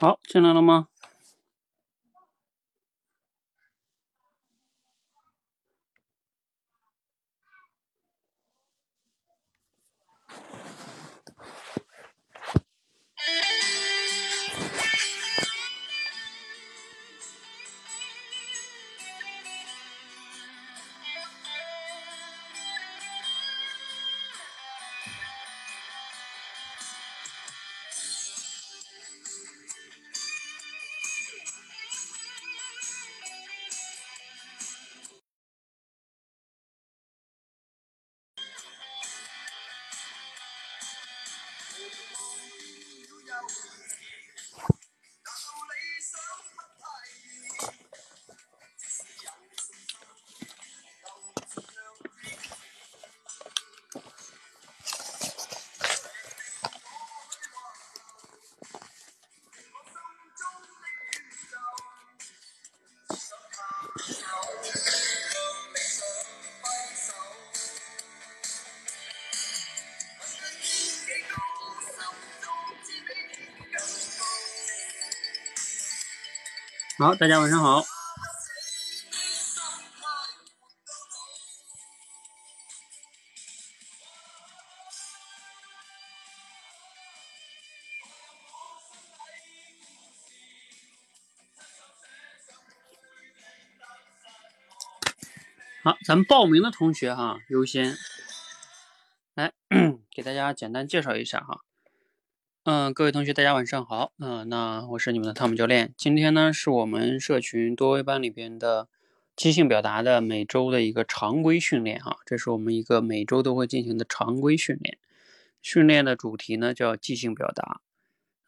好进来了吗？好，大家晚上好。好，咱们报名的同学哈，优先来 给大家简单介绍一下哈。嗯，各位同学，大家晚上好。嗯，那我是你们的汤姆教练。今天呢，是我们社群多维班里边的即兴表达的每周的一个常规训练哈。这是我们一个每周都会进行的常规训练。训练的主题呢叫即兴表达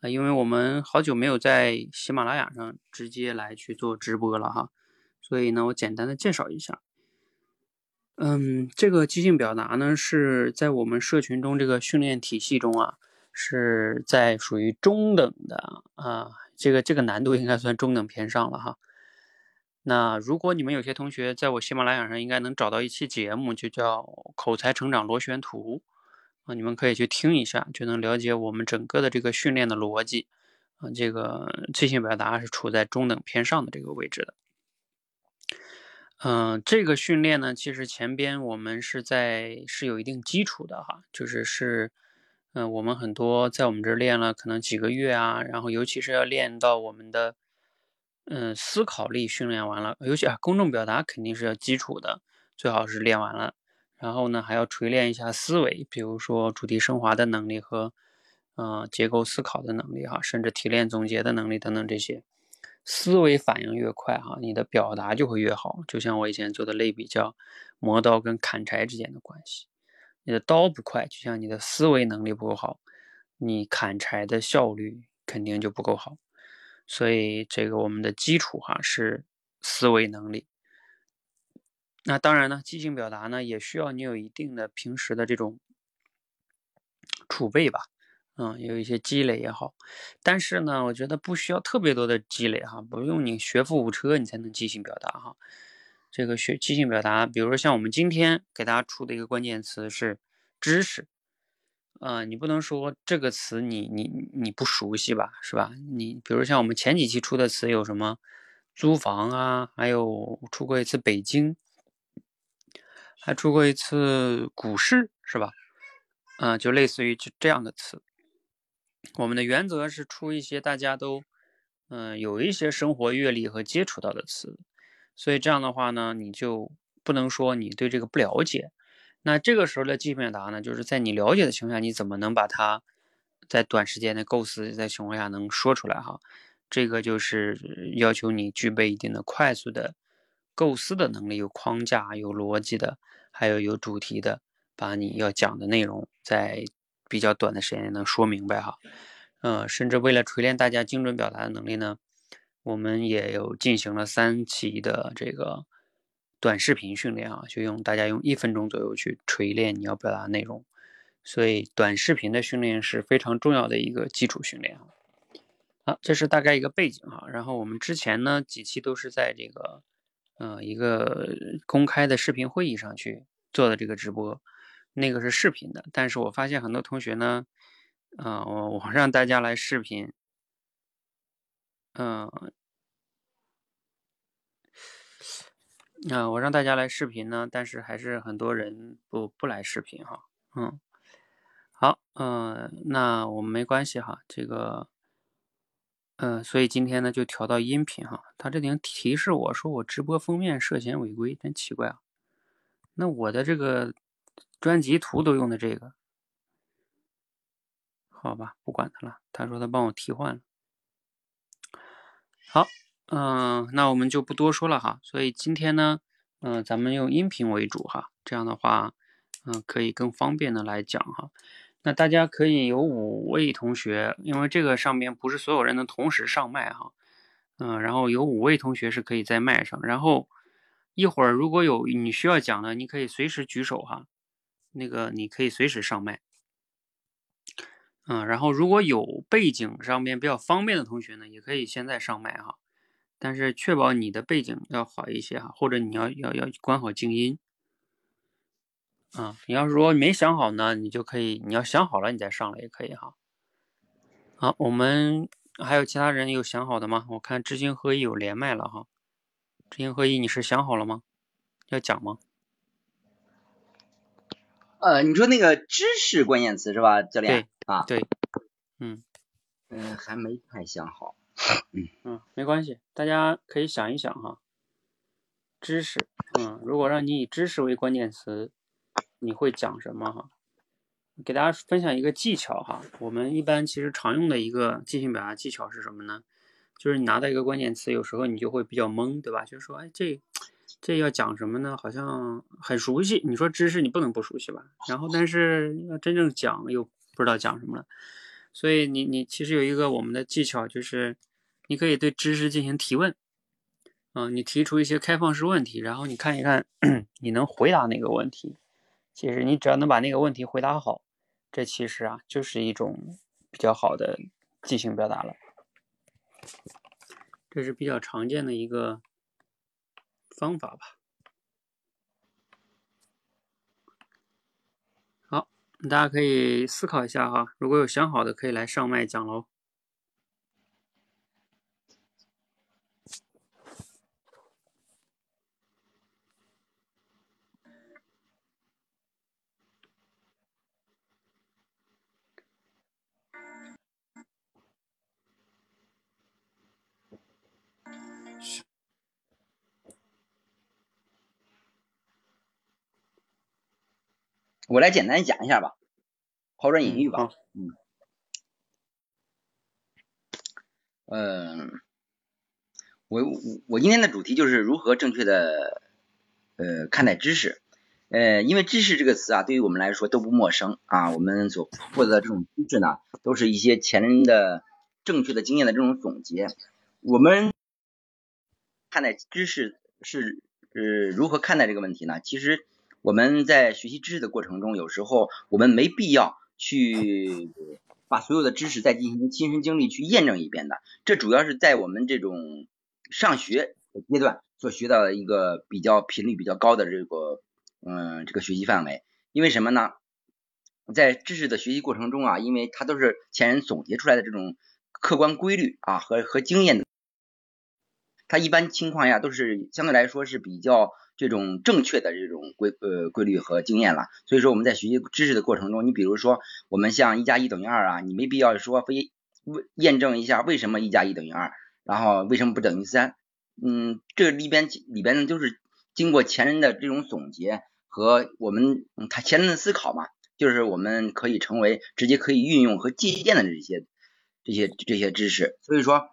啊，因为我们好久没有在喜马拉雅上直接来去做直播了哈，所以呢，我简单的介绍一下。嗯，这个即兴表达呢是在我们社群中这个训练体系中啊。是在属于中等的啊，这个这个难度应该算中等偏上了哈。那如果你们有些同学在我喜马拉雅上应该能找到一期节目，就叫《口才成长螺旋图》啊，你们可以去听一下，就能了解我们整个的这个训练的逻辑啊。这个即兴表达是处在中等偏上的这个位置的。嗯，这个训练呢，其实前边我们是在是有一定基础的哈，就是是。嗯，我们很多在我们这儿练了可能几个月啊，然后尤其是要练到我们的嗯思考力训练完了，尤其啊公众表达肯定是要基础的，最好是练完了，然后呢还要锤炼一下思维，比如说主题升华的能力和嗯结构思考的能力哈，甚至提炼总结的能力等等这些，思维反应越快哈，你的表达就会越好。就像我以前做的类比叫磨刀跟砍柴之间的关系。你的刀不快，就像你的思维能力不够好，你砍柴的效率肯定就不够好。所以这个我们的基础哈是思维能力。那当然呢，即兴表达呢也需要你有一定的平时的这种储备吧，嗯，有一些积累也好。但是呢，我觉得不需要特别多的积累哈，不用你学富五车你才能即兴表达哈。这个学即兴表达，比如说像我们今天给大家出的一个关键词是知识，啊，你不能说这个词你你你不熟悉吧，是吧？你比如像我们前几期出的词有什么租房啊，还有出过一次北京，还出过一次股市，是吧？啊，就类似于这这样的词。我们的原则是出一些大家都嗯有一些生活阅历和接触到的词。所以这样的话呢，你就不能说你对这个不了解。那这个时候的即兴表达呢，就是在你了解的情况下，你怎么能把它在短时间内构思在情况下能说出来哈？这个就是要求你具备一定的快速的构思的能力，有框架、有逻辑的，还有有主题的，把你要讲的内容在比较短的时间内能说明白哈。嗯，甚至为了锤炼大家精准表达的能力呢。我们也有进行了三期的这个短视频训练啊，就用大家用一分钟左右去锤炼你要表达内容，所以短视频的训练是非常重要的一个基础训练啊。好，这是大概一个背景啊。然后我们之前呢几期都是在这个呃一个公开的视频会议上去做的这个直播，那个是视频的。但是我发现很多同学呢，啊，我我让大家来视频。嗯，啊，我让大家来视频呢，但是还是很多人不不来视频哈。嗯，好，嗯，那我们没关系哈，这个，嗯，所以今天呢就调到音频哈。他这里提示我说我直播封面涉嫌违规，真奇怪啊。那我的这个专辑图都用的这个，好吧，不管他了。他说他帮我替换了。好，嗯，那我们就不多说了哈。所以今天呢，嗯，咱们用音频为主哈，这样的话，嗯，可以更方便的来讲哈。那大家可以有五位同学，因为这个上面不是所有人能同时上麦哈，嗯，然后有五位同学是可以在麦上，然后一会儿如果有你需要讲的，你可以随时举手哈，那个你可以随时上麦。嗯，然后如果有背景上面比较方便的同学呢，也可以现在上麦哈，但是确保你的背景要好一些哈，或者你要要要关好静音。啊，你要是说没想好呢，你就可以，你要想好了你再上来也可以哈。好，我们还有其他人有想好的吗？我看知行合一有连麦了哈，知行合一你是想好了吗？要讲吗？呃，你说那个知识关键词是吧，教练？啊，对，嗯，嗯，还没太想好，嗯嗯，没关系，大家可以想一想哈。知识，嗯，如果让你以知识为关键词，你会讲什么哈？给大家分享一个技巧哈，我们一般其实常用的一个即兴表达技巧是什么呢？就是你拿到一个关键词，有时候你就会比较懵，对吧？就是说，哎，这。这要讲什么呢？好像很熟悉。你说知识，你不能不熟悉吧？然后，但是要真正讲，又不知道讲什么了。所以，你你其实有一个我们的技巧，就是你可以对知识进行提问。嗯，你提出一些开放式问题，然后你看一看 你能回答哪个问题。其实你只要能把那个问题回答好，这其实啊就是一种比较好的即兴表达了。这是比较常见的一个。方法吧，好，大家可以思考一下哈，如果有想好的，可以来上麦讲喽。我来简单讲一下吧，抛砖引玉吧。嗯，嗯，我我今天的主题就是如何正确的呃看待知识。呃，因为知识这个词啊，对于我们来说都不陌生啊。我们所获得的这种知识呢，都是一些前人的正确的经验的这种总结。我们看待知识是呃如何看待这个问题呢？其实。我们在学习知识的过程中，有时候我们没必要去把所有的知识再进行亲身经历去验证一遍的。这主要是在我们这种上学的阶段所学到的一个比较频率比较高的这个嗯这个学习范围。因为什么呢？在知识的学习过程中啊，因为它都是前人总结出来的这种客观规律啊和和经验的，它一般情况下都是相对来说是比较。这种正确的这种规呃规律和经验了，所以说我们在学习知识的过程中，你比如说我们像一加一等于二啊，你没必要说非为验证一下为什么一加一等于二，然后为什么不等于三，嗯，这里边里边呢就是经过前人的这种总结和我们他前人的思考嘛，就是我们可以成为直接可以运用和借鉴的这些这些这些知识，所以说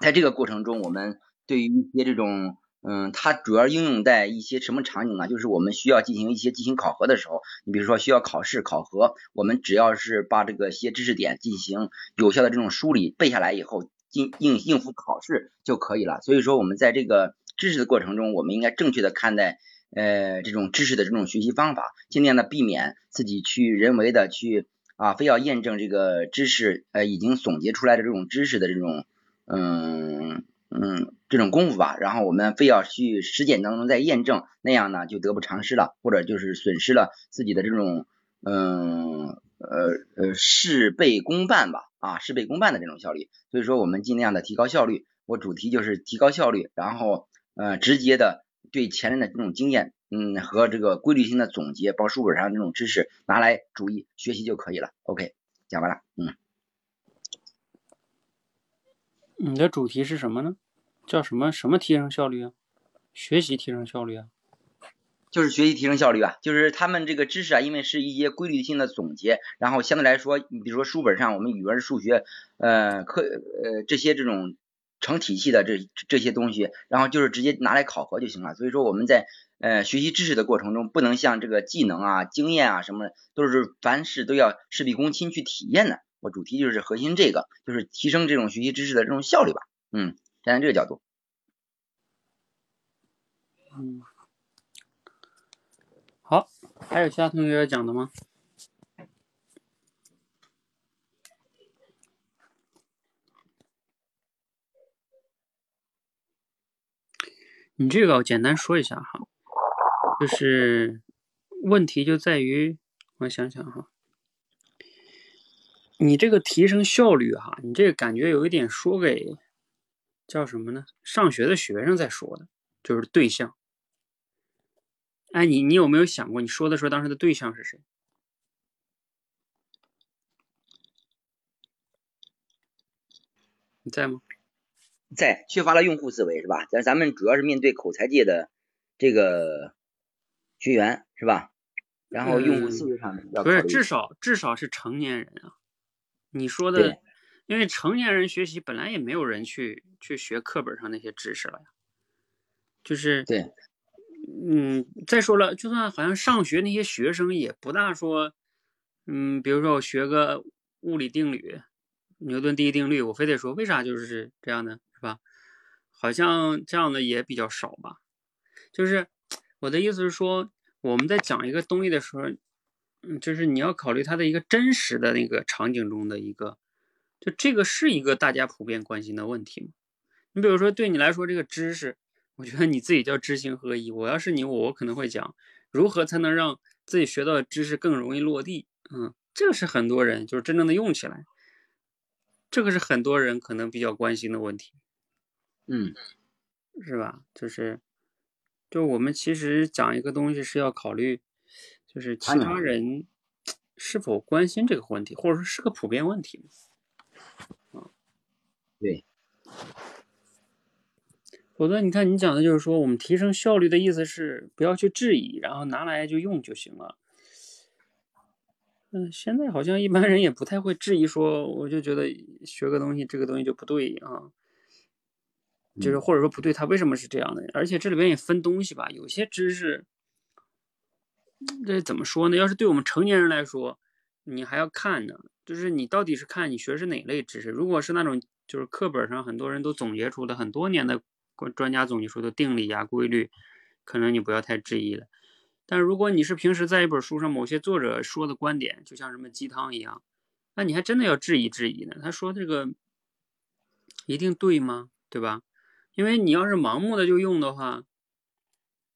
在这个过程中，我们对于一些这种。嗯，它主要应用在一些什么场景呢？就是我们需要进行一些进行考核的时候，你比如说需要考试考核，我们只要是把这个些知识点进行有效的这种梳理背下来以后，应应应付考试就可以了。所以说我们在这个知识的过程中，我们应该正确的看待呃这种知识的这种学习方法，尽量的避免自己去人为的去啊非要验证这个知识呃已经总结出来的这种知识的这种嗯。嗯，这种功夫吧，然后我们非要去实践当中再验证，那样呢就得不偿失了，或者就是损失了自己的这种嗯呃呃事倍功半吧啊，事倍功半的这种效率。所以说我们尽量的提高效率，我主题就是提高效率，然后呃直接的对前人的这种经验，嗯和这个规律性的总结，包书本上这种知识拿来注意学习就可以了。OK，讲完了，嗯。你的主题是什么呢？叫什么什么提升效率啊？学习提升效率啊？就是学习提升效率啊，就是他们这个知识啊，因为是一些规律性的总结，然后相对来说，你比如说书本上我们语文、数学，呃，课呃这些这种成体系的这这些东西，然后就是直接拿来考核就行了。所以说我们在呃学习知识的过程中，不能像这个技能啊、经验啊什么，都是凡事都要事必躬亲去体验的。我主题就是核心这个，就是提升这种学习知识的这种效率吧。嗯，站在这个角度。嗯。好，还有其他同学要讲的吗？你这个我简单说一下哈，就是问题就在于，我想想哈，你这个提升效率哈，你这个感觉有一点说给叫什么呢？上学的学生在说的，就是对象。哎，你你有没有想过，你说的时候当时的对象是谁？你在吗？在，缺乏了用户思维是吧？咱咱们主要是面对口才界的这个学员是吧？然后用户思维上不是，至少至少是成年人啊。你说的，因为成年人学习本来也没有人去去学课本上那些知识了呀，就是对。嗯，再说了，就算好像上学那些学生也不大说，嗯，比如说我学个物理定律，牛顿第一定律，我非得说为啥就是这样的，是吧？好像这样的也比较少吧。就是我的意思是说，我们在讲一个东西的时候，嗯，就是你要考虑它的一个真实的那个场景中的一个，就这个是一个大家普遍关心的问题吗？你比如说，对你来说这个知识。我觉得你自己叫知行合一。我要是你，我我可能会讲如何才能让自己学到的知识更容易落地。嗯，这个是很多人就是真正的用起来，这个是很多人可能比较关心的问题。嗯，是吧？就是，就我们其实讲一个东西是要考虑，就是其他人是否关心这个问题，或者说是个普遍问题。啊，对。否则，你看你讲的就是说，我们提升效率的意思是不要去质疑，然后拿来就用就行了。嗯，现在好像一般人也不太会质疑，说我就觉得学个东西，这个东西就不对啊，就是或者说不对，它为什么是这样的？而且这里边也分东西吧，有些知识，这怎么说呢？要是对我们成年人来说，你还要看呢，就是你到底是看你学是哪类知识。如果是那种就是课本上很多人都总结出的很多年的。专家总结出的定理呀、规律，可能你不要太质疑了。但如果你是平时在一本书上某些作者说的观点，就像什么鸡汤一样，那你还真的要质疑质疑呢。他说这个一定对吗？对吧？因为你要是盲目的就用的话，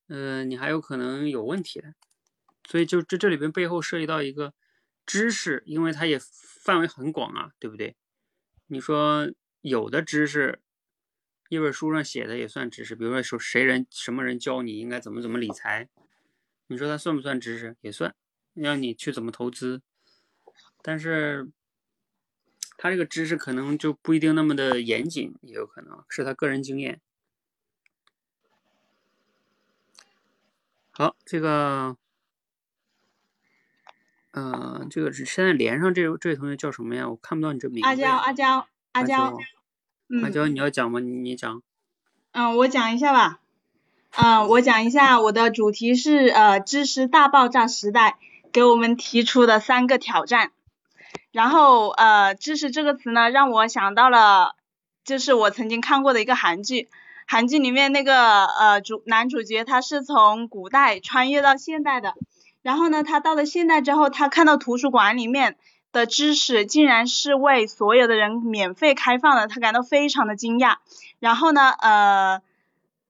嗯，你还有可能有问题的。所以就这这里边背后涉及到一个知识，因为它也范围很广啊，对不对？你说有的知识。一本书上写的也算知识，比如说说谁人什么人教你应该怎么怎么理财，你说它算不算知识？也算，让你去怎么投资。但是，他这个知识可能就不一定那么的严谨，也有可能是他个人经验。好，这个，嗯，这个是现在连上这这位同学叫什么呀？我看不到你这名字。阿娇，阿娇，阿娇。阿娇，你要讲吗？你你讲。嗯，我讲一下吧。嗯，我讲一下，我的主题是呃，知识大爆炸时代给我们提出的三个挑战。然后呃，知识这个词呢，让我想到了，就是我曾经看过的一个韩剧，韩剧里面那个呃主男主角他是从古代穿越到现代的，然后呢，他到了现代之后，他看到图书馆里面。的知识竟然是为所有的人免费开放的，他感到非常的惊讶。然后呢，呃，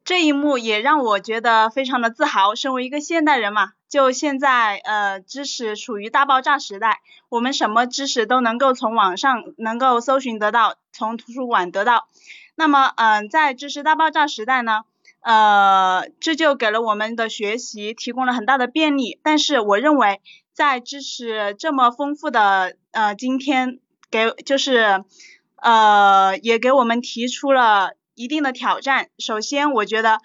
这一幕也让我觉得非常的自豪。身为一个现代人嘛，就现在呃，知识处于大爆炸时代，我们什么知识都能够从网上能够搜寻得到，从图书馆得到。那么，嗯，在知识大爆炸时代呢，呃，这就给了我们的学习提供了很大的便利。但是，我认为在知识这么丰富的呃今天，给就是呃也给我们提出了。一定的挑战。首先，我觉得，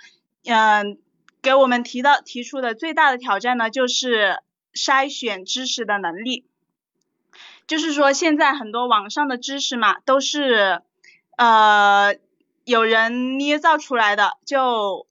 嗯，给我们提到提出的最大的挑战呢，就是筛选知识的能力。就是说，现在很多网上的知识嘛，都是呃有人捏造出来的，就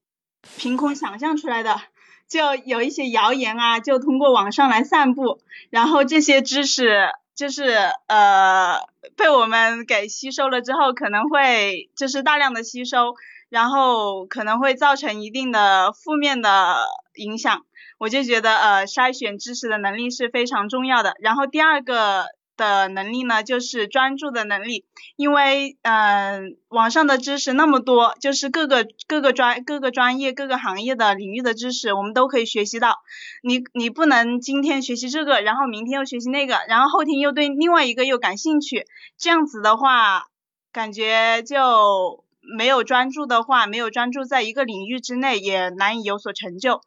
凭空想象出来的，就有一些谣言啊，就通过网上来散布，然后这些知识。就是呃被我们给吸收了之后，可能会就是大量的吸收，然后可能会造成一定的负面的影响。我就觉得呃筛选知识的能力是非常重要的。然后第二个。的能力呢，就是专注的能力，因为嗯，网上的知识那么多，就是各个各个专各个专业各个行业的领域的知识，我们都可以学习到。你你不能今天学习这个，然后明天又学习那个，然后后天又对另外一个又感兴趣，这样子的话，感觉就没有专注的话，没有专注在一个领域之内，也难以有所成就。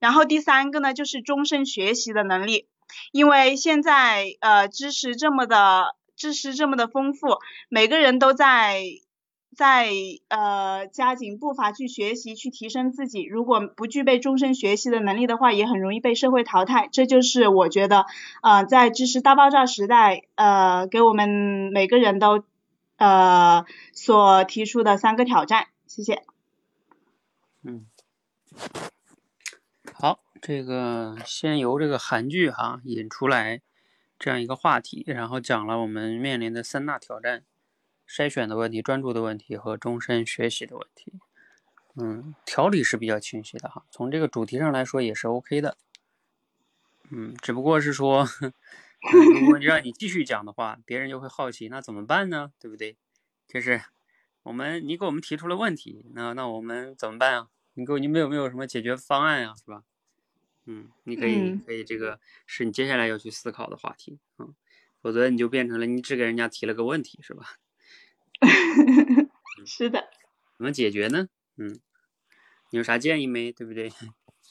然后第三个呢，就是终身学习的能力。因为现在呃知识这么的知识这么的丰富，每个人都在在呃加紧步伐去学习去提升自己。如果不具备终身学习的能力的话，也很容易被社会淘汰。这就是我觉得呃在知识大爆炸时代呃给我们每个人都呃所提出的三个挑战。谢谢。嗯。这个先由这个韩剧哈引出来这样一个话题，然后讲了我们面临的三大挑战：筛选的问题、专注的问题和终身学习的问题。嗯，条理是比较清晰的哈，从这个主题上来说也是 OK 的。嗯，只不过是说，如果让你继续讲的话，别人就会好奇，那怎么办呢？对不对？就是我们你给我们提出了问题，那那我们怎么办啊？你给我你们有没有什么解决方案呀？是吧？嗯，你可以可以，这个是你接下来要去思考的话题嗯，否则你就变成了你只给人家提了个问题，是吧？是的。怎么解决呢？嗯，你有啥建议没？对不对？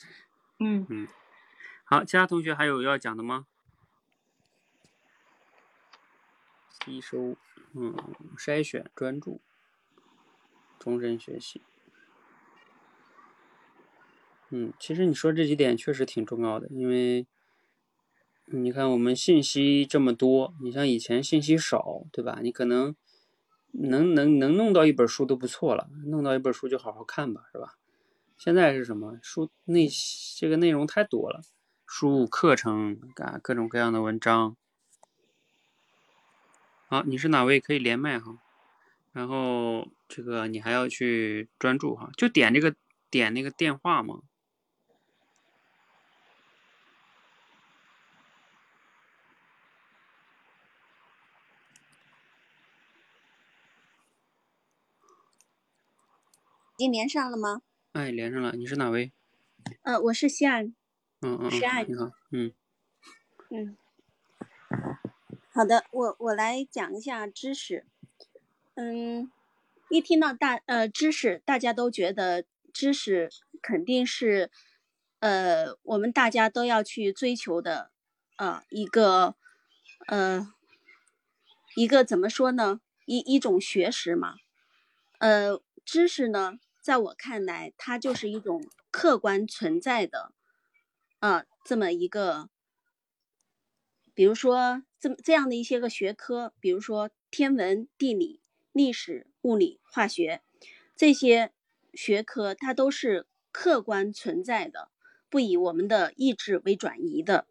嗯嗯。好，其他同学还有要讲的吗？吸收，嗯，筛选，专注，终身学习。嗯，其实你说这几点确实挺重要的，因为你看我们信息这么多，你像以前信息少，对吧？你可能能能能弄到一本书都不错了，弄到一本书就好好看吧，是吧？现在是什么书内这个内容太多了，书课程啊各种各样的文章。好，你是哪位？可以连麦哈。然后这个你还要去专注哈，就点这个点那个电话嘛。已经连上了吗？哎，连上了。你是哪位？呃，我是西安。嗯嗯西安。你好。嗯。嗯。好的，我我来讲一下知识。嗯，一听到大呃知识，大家都觉得知识肯定是呃我们大家都要去追求的啊一个呃一个怎么说呢？一一种学识嘛。呃，知识呢？在我看来，它就是一种客观存在的，啊，这么一个，比如说这么这样的一些个学科，比如说天文、地理、历史、物理、化学这些学科，它都是客观存在的，不以我们的意志为转移的。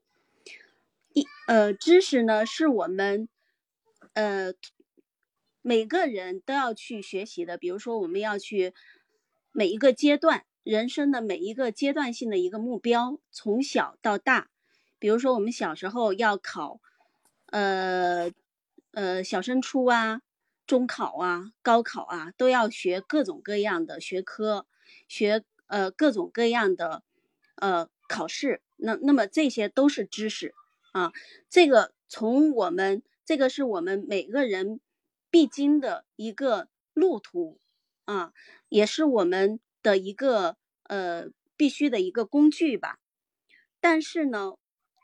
一呃，知识呢，是我们呃每个人都要去学习的，比如说我们要去。每一个阶段，人生的每一个阶段性的一个目标，从小到大，比如说我们小时候要考，呃，呃，小升初啊，中考啊，高考啊，都要学各种各样的学科。学呃各种各样的呃考试，那那么这些都是知识啊。这个从我们这个是我们每个人必经的一个路途啊，也是我们的一个呃必须的一个工具吧。但是呢，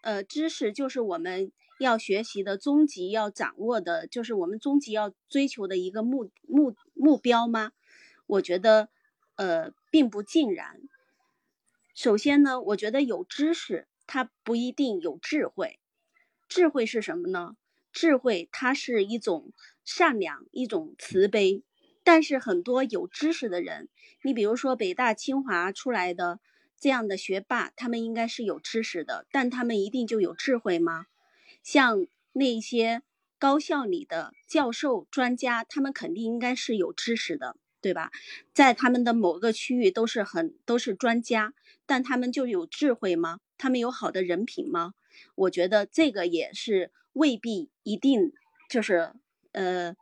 呃，知识就是我们。要学习的终极，要掌握的，就是我们终极要追求的一个目目目标吗？我觉得，呃，并不尽然。首先呢，我觉得有知识，它不一定有智慧。智慧是什么呢？智慧它是一种善良，一种慈悲。但是很多有知识的人，你比如说北大、清华出来的这样的学霸，他们应该是有知识的，但他们一定就有智慧吗？像那些高校里的教授、专家，他们肯定应该是有知识的，对吧？在他们的某个区域都是很都是专家，但他们就有智慧吗？他们有好的人品吗？我觉得这个也是未必一定，就是呃，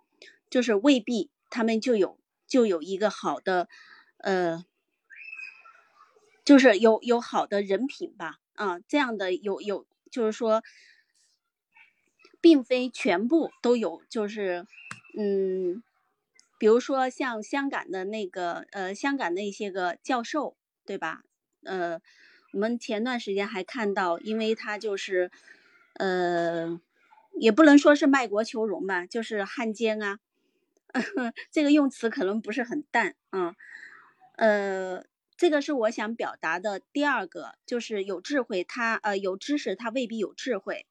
就是未必他们就有就有一个好的呃，就是有有好的人品吧？啊，这样的有有就是说。并非全部都有，就是，嗯，比如说像香港的那个，呃，香港那些个教授，对吧？呃，我们前段时间还看到，因为他就是，呃，也不能说是卖国求荣吧，就是汉奸啊，这个用词可能不是很淡啊，呃，这个是我想表达的第二个，就是有智慧，他呃有知识，他未必有智慧。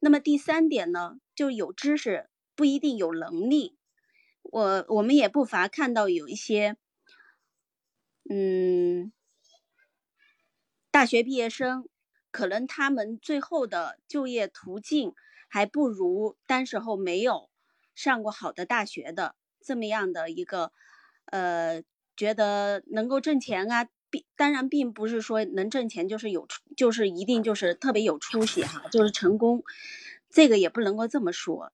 那么第三点呢，就有知识不一定有能力。我我们也不乏看到有一些，嗯，大学毕业生，可能他们最后的就业途径还不如当时候没有上过好的大学的这么样的一个，呃，觉得能够挣钱啊。并当然并不是说能挣钱就是有，就是一定就是特别有出息哈，就是成功，这个也不能够这么说。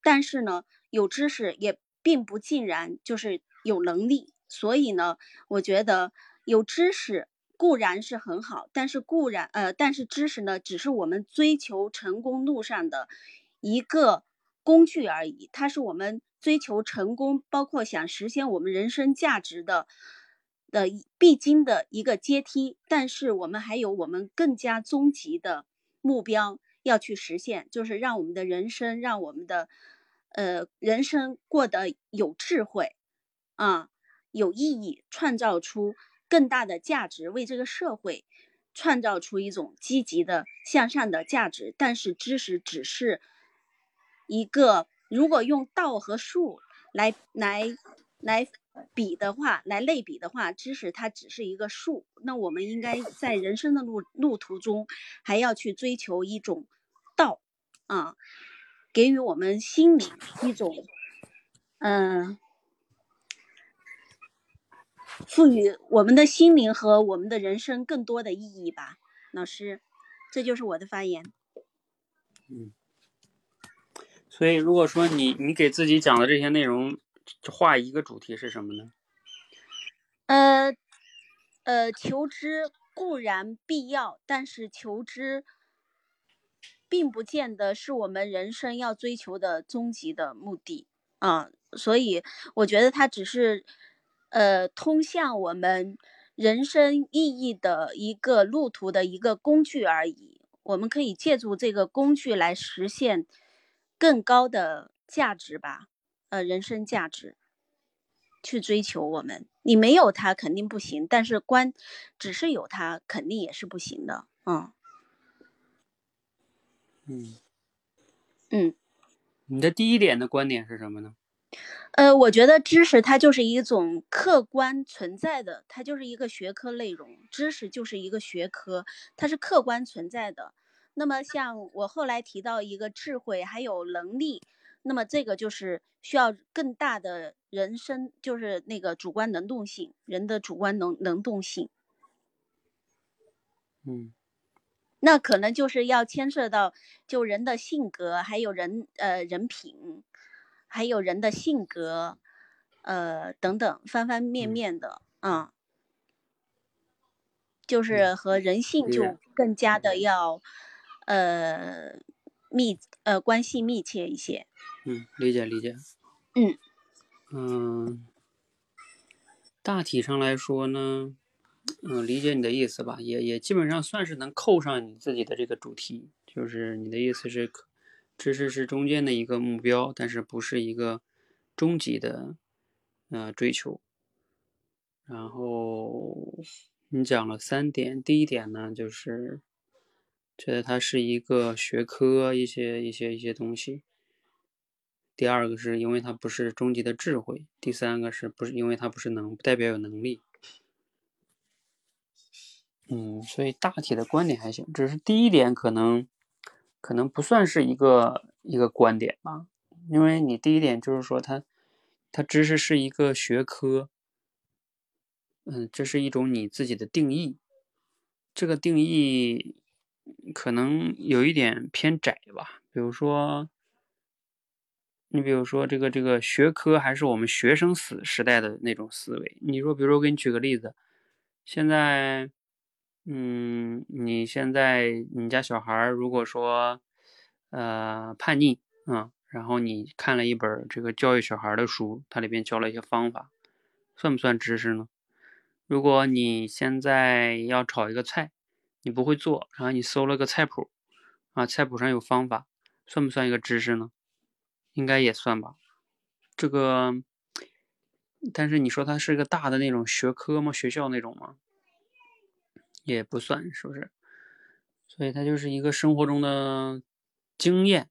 但是呢，有知识也并不尽然就是有能力。所以呢，我觉得有知识固然是很好，但是固然呃，但是知识呢，只是我们追求成功路上的一个工具而已。它是我们追求成功，包括想实现我们人生价值的。的必经的一个阶梯，但是我们还有我们更加终极的目标要去实现，就是让我们的人生，让我们的呃人生过得有智慧啊，有意义，创造出更大的价值，为这个社会创造出一种积极的向上的价值。但是知识只是一个，如果用道和术来来来。比的话，来类比的话，知识它只是一个数。那我们应该在人生的路路途中，还要去追求一种道啊，给予我们心灵一种，嗯，赋予我们的心灵和我们的人生更多的意义吧。老师，这就是我的发言。嗯，所以如果说你你给自己讲的这些内容。画一个主题是什么呢？呃，呃，求知固然必要，但是求知并不见得是我们人生要追求的终极的目的啊。所以我觉得它只是呃通向我们人生意义的一个路途的一个工具而已。我们可以借助这个工具来实现更高的价值吧。呃，人生价值去追求我们，你没有它肯定不行，但是关只是有它肯定也是不行的，嗯，嗯，嗯，你的第一点的观点是什么呢？呃，我觉得知识它就是一种客观存在的，它就是一个学科内容，知识就是一个学科，它是客观存在的。那么像我后来提到一个智慧还有能力。那么这个就是需要更大的人生，就是那个主观能动性，人的主观能能动性。嗯，那可能就是要牵涉到就人的性格，还有人呃人品，还有人的性格，呃等等方方面面的啊。就是和人性就更加的要呃密呃关系密切一些。嗯，理解理解。嗯嗯，大体上来说呢，嗯，理解你的意思吧，也也基本上算是能扣上你自己的这个主题，就是你的意思是，知识是中间的一个目标，但是不是一个终极的呃追求。然后你讲了三点，第一点呢，就是觉得它是一个学科，一些一些一些东西。第二个是因为它不是终极的智慧，第三个是不是因为它不是能，不代表有能力。嗯，所以大体的观点还行，只是第一点可能可能不算是一个一个观点吧，因为你第一点就是说它它知识是一个学科，嗯，这是一种你自己的定义，这个定义可能有一点偏窄吧，比如说。你比如说这个这个学科还是我们学生时时代的那种思维。你说，比如说我给你举个例子，现在，嗯，你现在你家小孩如果说，呃，叛逆啊，然后你看了一本这个教育小孩的书，它里边教了一些方法，算不算知识呢？如果你现在要炒一个菜，你不会做，然后你搜了个菜谱，啊，菜谱上有方法，算不算一个知识呢？应该也算吧，这个，但是你说它是个大的那种学科吗？学校那种吗？也不算，是不是？所以它就是一个生活中的经验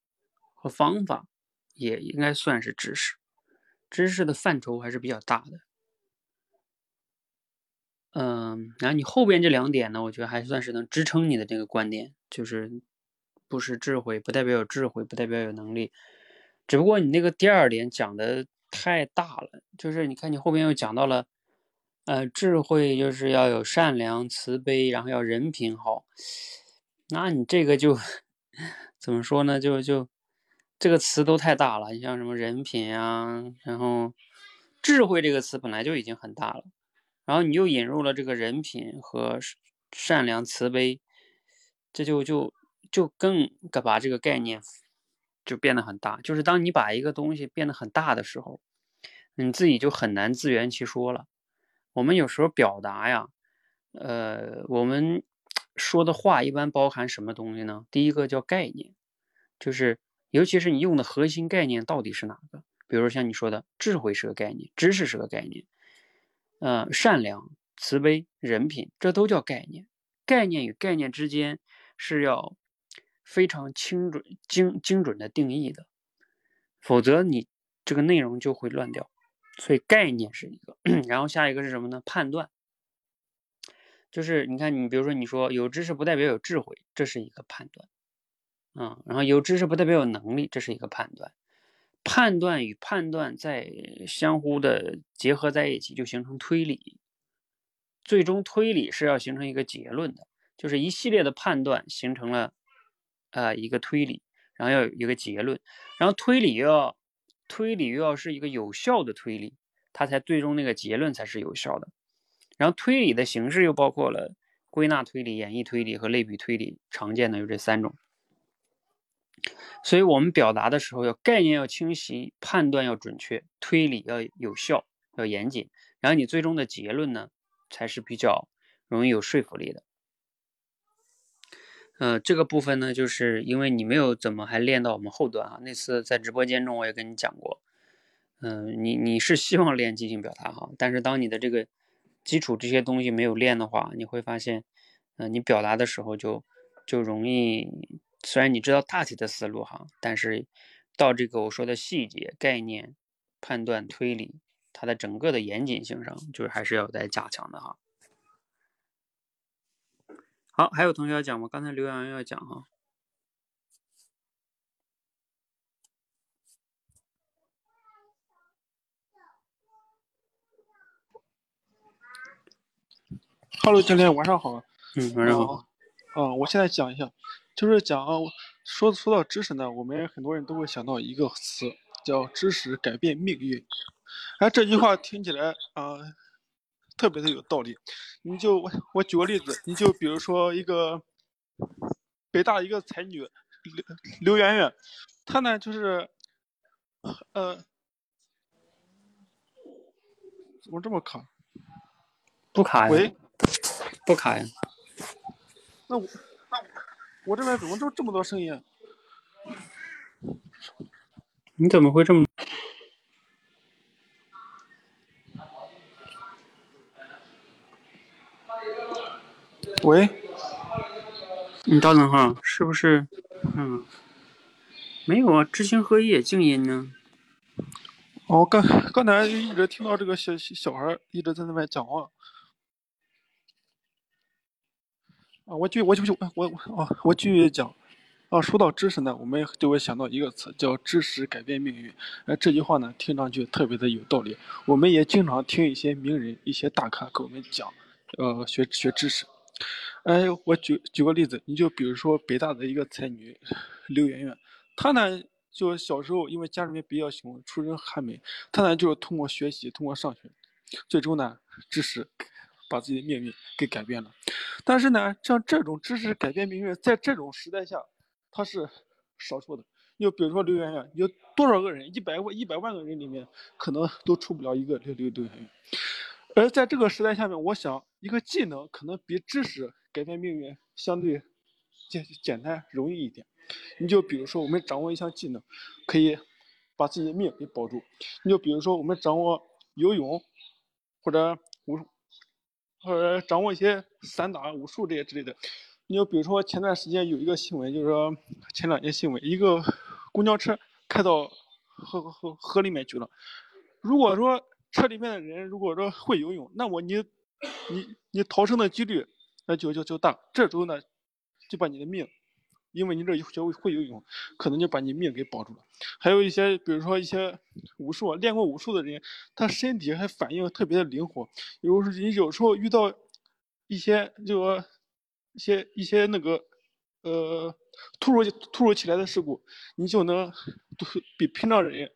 和方法，也应该算是知识。知识的范畴还是比较大的。嗯，然后你后边这两点呢，我觉得还算是能支撑你的这个观点，就是不是智慧，不代表有智慧，不代表有能力。只不过你那个第二点讲的太大了，就是你看你后边又讲到了，呃，智慧就是要有善良、慈悲，然后要人品好，那你这个就 怎么说呢？就就这个词都太大了，你像什么人品啊，然后智慧这个词本来就已经很大了，然后你又引入了这个人品和善良、慈悲，这就就就更把这个概念。就变得很大，就是当你把一个东西变得很大的时候，你自己就很难自圆其说了。我们有时候表达呀，呃，我们 说的话一般包含什么东西呢？第一个叫概念，就是尤其是你用的核心概念到底是哪个？比如像你说的，智慧是个概念，知识是个概念，呃，善良、慈悲、人品，这都叫概念。概念与概念之间是要。非常精准、精精准的定义的，否则你这个内容就会乱掉。所以概念是一个，然后下一个是什么呢？判断，就是你看，你比如说你说有知识不代表有智慧，这是一个判断，啊，然后有知识不代表有能力，这是一个判断。判断与判断在相互的结合在一起，就形成推理。最终推理是要形成一个结论的，就是一系列的判断形成了。啊，一个推理，然后要有一个结论，然后推理又要推理又要是一个有效的推理，它才最终那个结论才是有效的。然后推理的形式又包括了归纳推理、演绎推理和类比推理，常见的有这三种。所以我们表达的时候要概念要清晰，判断要准确，推理要有效、要严谨，然后你最终的结论呢才是比较容易有说服力的。呃，这个部分呢，就是因为你没有怎么还练到我们后端啊。那次在直播间中我也跟你讲过，嗯，你你是希望练即兴表达哈，但是当你的这个基础这些东西没有练的话，你会发现，嗯，你表达的时候就就容易，虽然你知道大体的思路哈，但是到这个我说的细节、概念、判断、推理，它的整个的严谨性上，就是还是要再加强的哈。好，还有同学要讲吗？刚才刘洋要讲哈。Hello，教练，晚上好。嗯，晚上好。嗯，我现在讲一下，就是讲说说到知识呢，我们很多人都会想到一个词，叫知识改变命运。哎，这句话听起来啊，特别的有道理。你就我我举个例子，你就比如说一个北大一个才女刘刘媛媛，她呢就是呃，怎么这么卡？不卡呀？喂，不卡呀？那我那我我这边怎么就这么多声音？啊？你怎么会这么？喂，你稍等哈，是不是？嗯，没有啊，知行合一也静音呢。哦，刚刚才一直听到这个小小孩一直在那边讲话。啊，我继我就我我哦，我继续讲。啊，说到知识呢，我们就会想到一个词，叫知识改变命运。呃，这句话呢，听上去特别的有道理。我们也经常听一些名人、一些大咖给我们讲，呃，学学知识。哎，我举举个例子，你就比如说北大的一个才女刘媛媛，她呢就小时候因为家里面比较穷，出身寒门，她呢就是通过学习，通过上学，最终呢知识把自己的命运给改变了。但是呢，像这种知识改变命运，在这种时代下，它是少数的。就比如说刘媛媛，有多少个人，一百万一百万个人里面，可能都出不了一个刘刘刘媛媛。而在这个时代下面，我想一个技能可能比知识改变命运相对简简单容易一点。你就比如说，我们掌握一项技能，可以把自己的命给保住。你就比如说，我们掌握游泳，或者武，或者掌握一些散打、武术这些之类的。你就比如说，前段时间有一个新闻，就是说前两天新闻，一个公交车开到河河河里面去了。如果说车里面的人如果说会游泳，那么你，你你逃生的几率那就就就大。这时候呢，就把你的命，因为你这学会会游泳，可能就把你命给保住了。还有一些，比如说一些武术练过武术的人，他身体还反应特别的灵活。有时你有时候遇到一些就说一些一些那个呃突如突如其来的事故，你就能比平常人。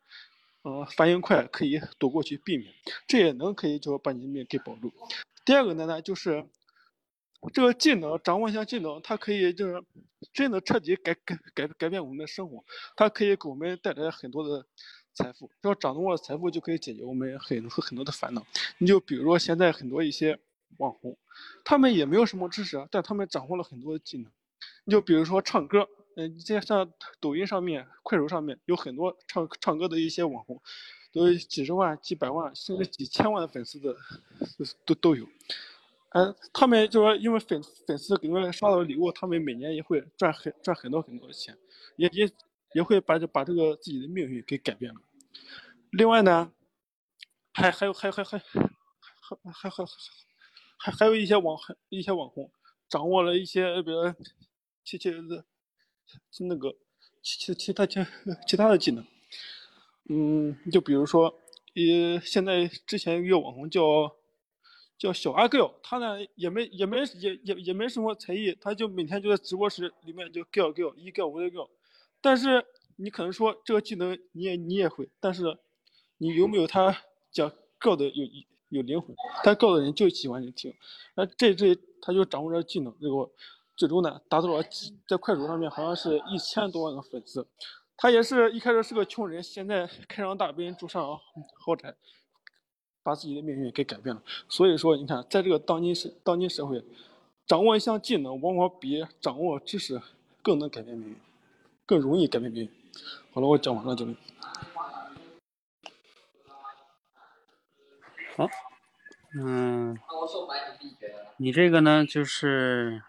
呃，反应快可以躲过去避免，这也能可以就把你的命给保住。第二个呢呢，就是这个技能掌握一项技能，它可以就是真的彻底改改改改变我们的生活，它可以给我们带来很多的财富。只要掌握了财富，就可以解决我们很多很多的烦恼。你就比如说现在很多一些网红，他们也没有什么知识，但他们掌握了很多技能。你就比如说唱歌。嗯，在像抖音上面、快手上面有很多唱唱歌的一些网红，都有几十万、几百万，甚至几千万的粉丝的，都都有。嗯，他们就说，因为粉粉丝给他们刷到礼物，他们每年也会赚很赚很多很多的钱，也也也会把这把这个自己的命运给改变了。另外呢，还还有还还还还还还还还有一些网一些网红掌握了一些，比如其其的。那个其其其他其其他的技能，嗯，就比如说，呃，现在之前一个网红叫叫小阿 girl，他呢也没也没也也也没什么才艺，他就每天就在直播室里面就 girl girl 一 girl 五 girl，但是你可能说这个技能你也你也会，但是你有没有他讲 girl 的有有灵魂？他 girl 的人就喜欢你听，那这这他就掌握着技能，最后。最终呢，达到了在快手上面好像是一千多万个粉丝。他也是一开始是个穷人，现在开上大奔，住上豪宅，把自己的命运给改变了。所以说，你看，在这个当今社当今社会，掌握一项技能，往往比掌握知识更能改变命运，更容易改变命运。好了，我讲完了，这位。好，嗯，你这个呢，就是。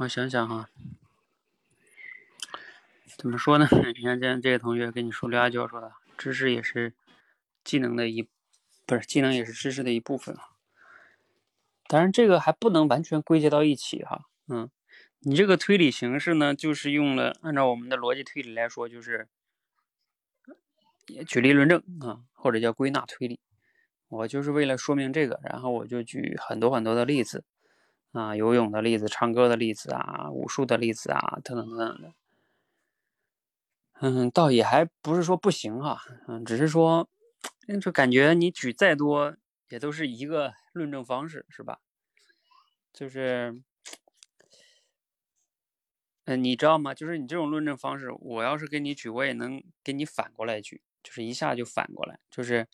我想想哈，怎么说呢？你看，这这个同学跟你说刘阿娇说的，知识也是技能的一，不是技能也是知识的一部分啊。当然，这个还不能完全归结到一起哈。嗯，你这个推理形式呢，就是用了按照我们的逻辑推理来说，就是举例论证啊，或者叫归纳推理。我就是为了说明这个，然后我就举很多很多的例子。啊，游泳的例子，唱歌的例子啊，武术的例子啊，等等等等的，嗯，倒也还不是说不行哈，嗯，只是说，就感觉你举再多也都是一个论证方式，是吧？就是，嗯，你知道吗？就是你这种论证方式，我要是给你举，我也能给你反过来举，就是一下就反过来，就是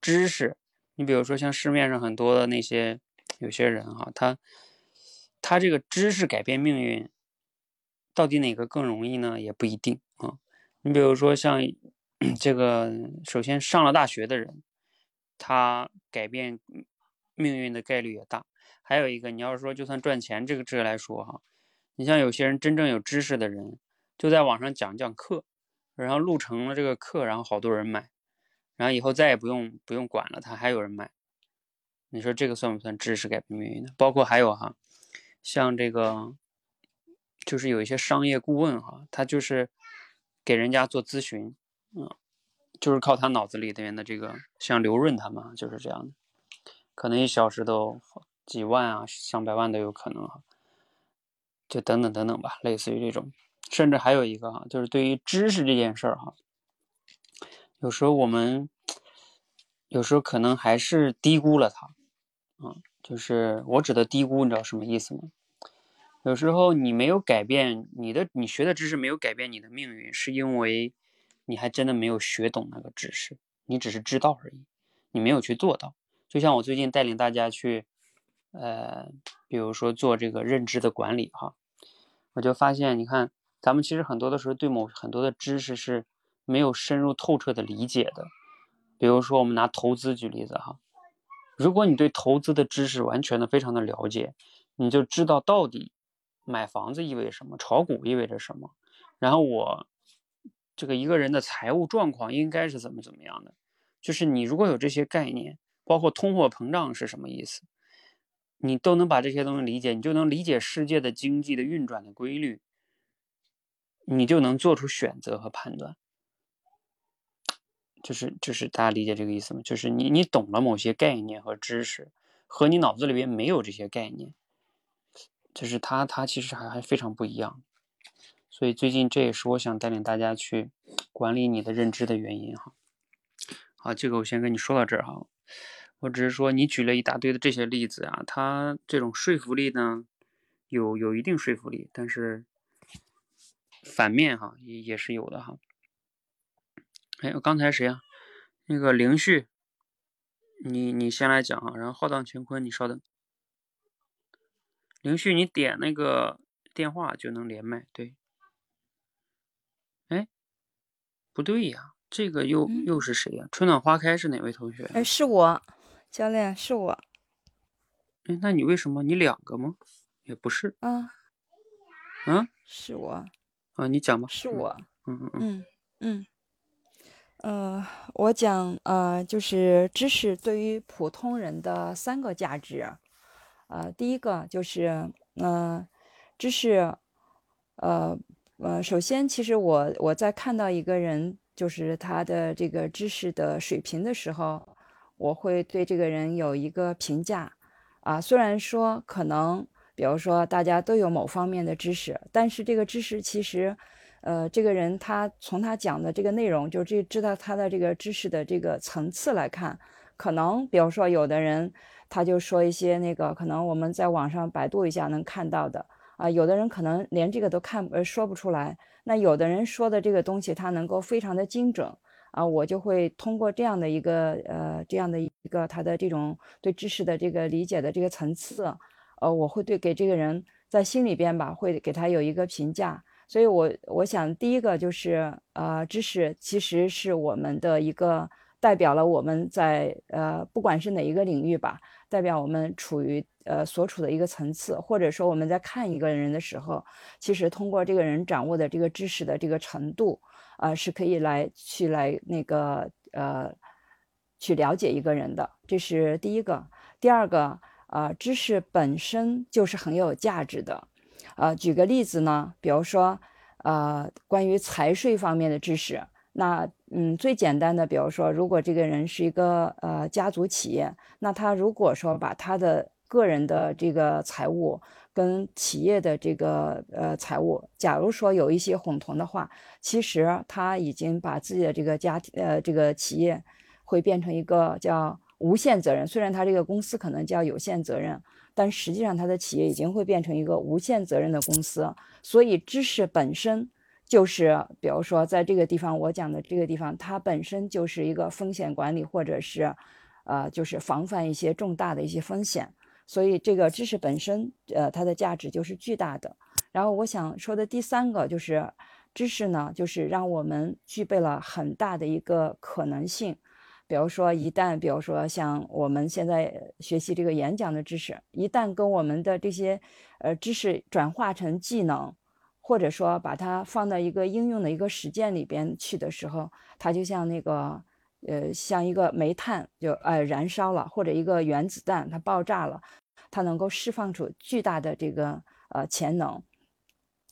知识。你比如说像市面上很多的那些有些人哈，他他这个知识改变命运，到底哪个更容易呢？也不一定啊。你比如说像这个，首先上了大学的人，他改变命运的概率也大。还有一个，你要是说就算赚钱这个这个来说哈，你像有些人真正有知识的人，就在网上讲讲课，然后录成了这个课，然后好多人买，然后以后再也不用不用管了，他还有人买。你说这个算不算知识改变命运呢？包括还有哈，像这个，就是有一些商业顾问哈，他就是给人家做咨询，嗯，就是靠他脑子里边的这个，像刘润他们就是这样的，可能一小时都。几万啊，上百万都有可能哈，就等等等等吧，类似于这种，甚至还有一个哈，就是对于知识这件事儿哈，有时候我们有时候可能还是低估了它，啊，就是我指的低估，你知道什么意思吗？有时候你没有改变你的，你学的知识没有改变你的命运，是因为你还真的没有学懂那个知识，你只是知道而已，你没有去做到。就像我最近带领大家去。呃，比如说做这个认知的管理哈，我就发现，你看，咱们其实很多的时候对某很多的知识是没有深入透彻的理解的。比如说，我们拿投资举例子哈，如果你对投资的知识完全的非常的了解，你就知道到底买房子意味着什么，炒股意味着什么，然后我这个一个人的财务状况应该是怎么怎么样的，就是你如果有这些概念，包括通货膨胀是什么意思。你都能把这些东西理解，你就能理解世界的经济的运转的规律，你就能做出选择和判断。就是就是大家理解这个意思吗？就是你你懂了某些概念和知识，和你脑子里边没有这些概念，就是它它其实还还非常不一样。所以最近这也是我想带领大家去管理你的认知的原因哈。好，这个我先跟你说到这儿哈。我只是说，你举了一大堆的这些例子啊，它这种说服力呢，有有一定说服力，但是反面哈也也是有的哈。哎，刚才谁啊？那个凌旭，你你先来讲啊，然后浩荡乾坤，你稍等。凌旭，你点那个电话就能连麦，对。哎，不对呀，这个又又是谁呀？春暖花开是哪位同学？哎，是我。教练是我，哎，那你为什么？你两个吗？也不是啊，嗯，是我。啊，你讲吧，是我，嗯嗯。嗯嗯，呃，我讲呃，就是知识对于普通人的三个价值，呃，第一个就是呃，知识，呃呃，首先其实我我在看到一个人就是他的这个知识的水平的时候。我会对这个人有一个评价，啊，虽然说可能，比如说大家都有某方面的知识，但是这个知识其实，呃，这个人他从他讲的这个内容，就这知道他的这个知识的这个层次来看，可能，比如说有的人他就说一些那个可能我们在网上百度一下能看到的，啊，有的人可能连这个都看呃说不出来，那有的人说的这个东西他能够非常的精准。啊，我就会通过这样的一个呃，这样的一个他的这种对知识的这个理解的这个层次，呃，我会对给这个人在心里边吧，会给他有一个评价。所以，我我想第一个就是呃，知识其实是我们的一个代表了我们在呃，不管是哪一个领域吧，代表我们处于呃所处的一个层次，或者说我们在看一个人的时候，其实通过这个人掌握的这个知识的这个程度。啊，是可以来去来那个呃，去了解一个人的，这是第一个。第二个，啊，知识本身就是很有价值的。啊，举个例子呢，比如说，呃，关于财税方面的知识，那嗯，最简单的，比如说，如果这个人是一个呃家族企业，那他如果说把他的个人的这个财务，跟企业的这个呃财务，假如说有一些混同的话，其实他已经把自己的这个家庭呃这个企业会变成一个叫无限责任。虽然他这个公司可能叫有限责任，但实际上他的企业已经会变成一个无限责任的公司。所以知识本身就是，比如说在这个地方我讲的这个地方，它本身就是一个风险管理，或者是，呃，就是防范一些重大的一些风险。所以这个知识本身，呃，它的价值就是巨大的。然后我想说的第三个就是，知识呢，就是让我们具备了很大的一个可能性。比如说，一旦，比如说像我们现在学习这个演讲的知识，一旦跟我们的这些，呃，知识转化成技能，或者说把它放到一个应用的一个实践里边去的时候，它就像那个，呃，像一个煤炭就呃燃烧了，或者一个原子弹它爆炸了，它能够释放出巨大的这个呃潜能。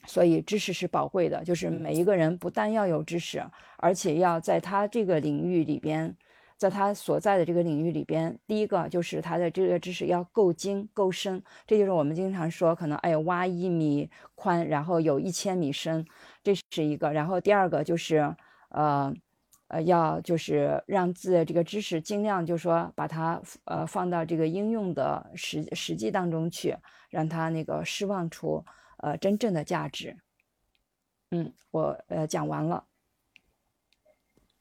所以知识是宝贵的，就是每一个人不但要有知识，而且要在他这个领域里边。在他所在的这个领域里边，第一个就是他的这个知识要够精够深，这就是我们经常说，可能哎挖一米宽，然后有一千米深，这是一个。然后第二个就是，呃，呃，要就是让自己这个知识尽量就是说把它呃放到这个应用的实实际当中去，让它那个释放出呃真正的价值。嗯，我呃讲完了。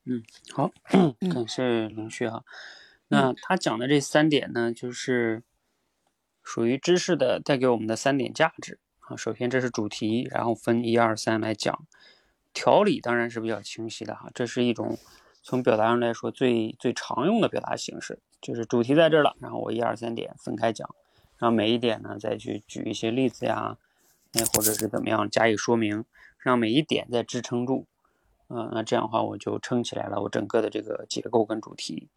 嗯，好，感谢龙旭哈。那他讲的这三点呢，就是属于知识的带给我们的三点价值啊。首先这是主题，然后分一二三来讲。条理当然是比较清晰的哈，这是一种从表达上来说最最常用的表达形式，就是主题在这儿了，然后我一二三点分开讲，然后每一点呢再去举一些例子呀，那或者是怎么样加以说明，让每一点再支撑住。嗯，那这样的话我就撑起来了我整个的这个结构跟主题，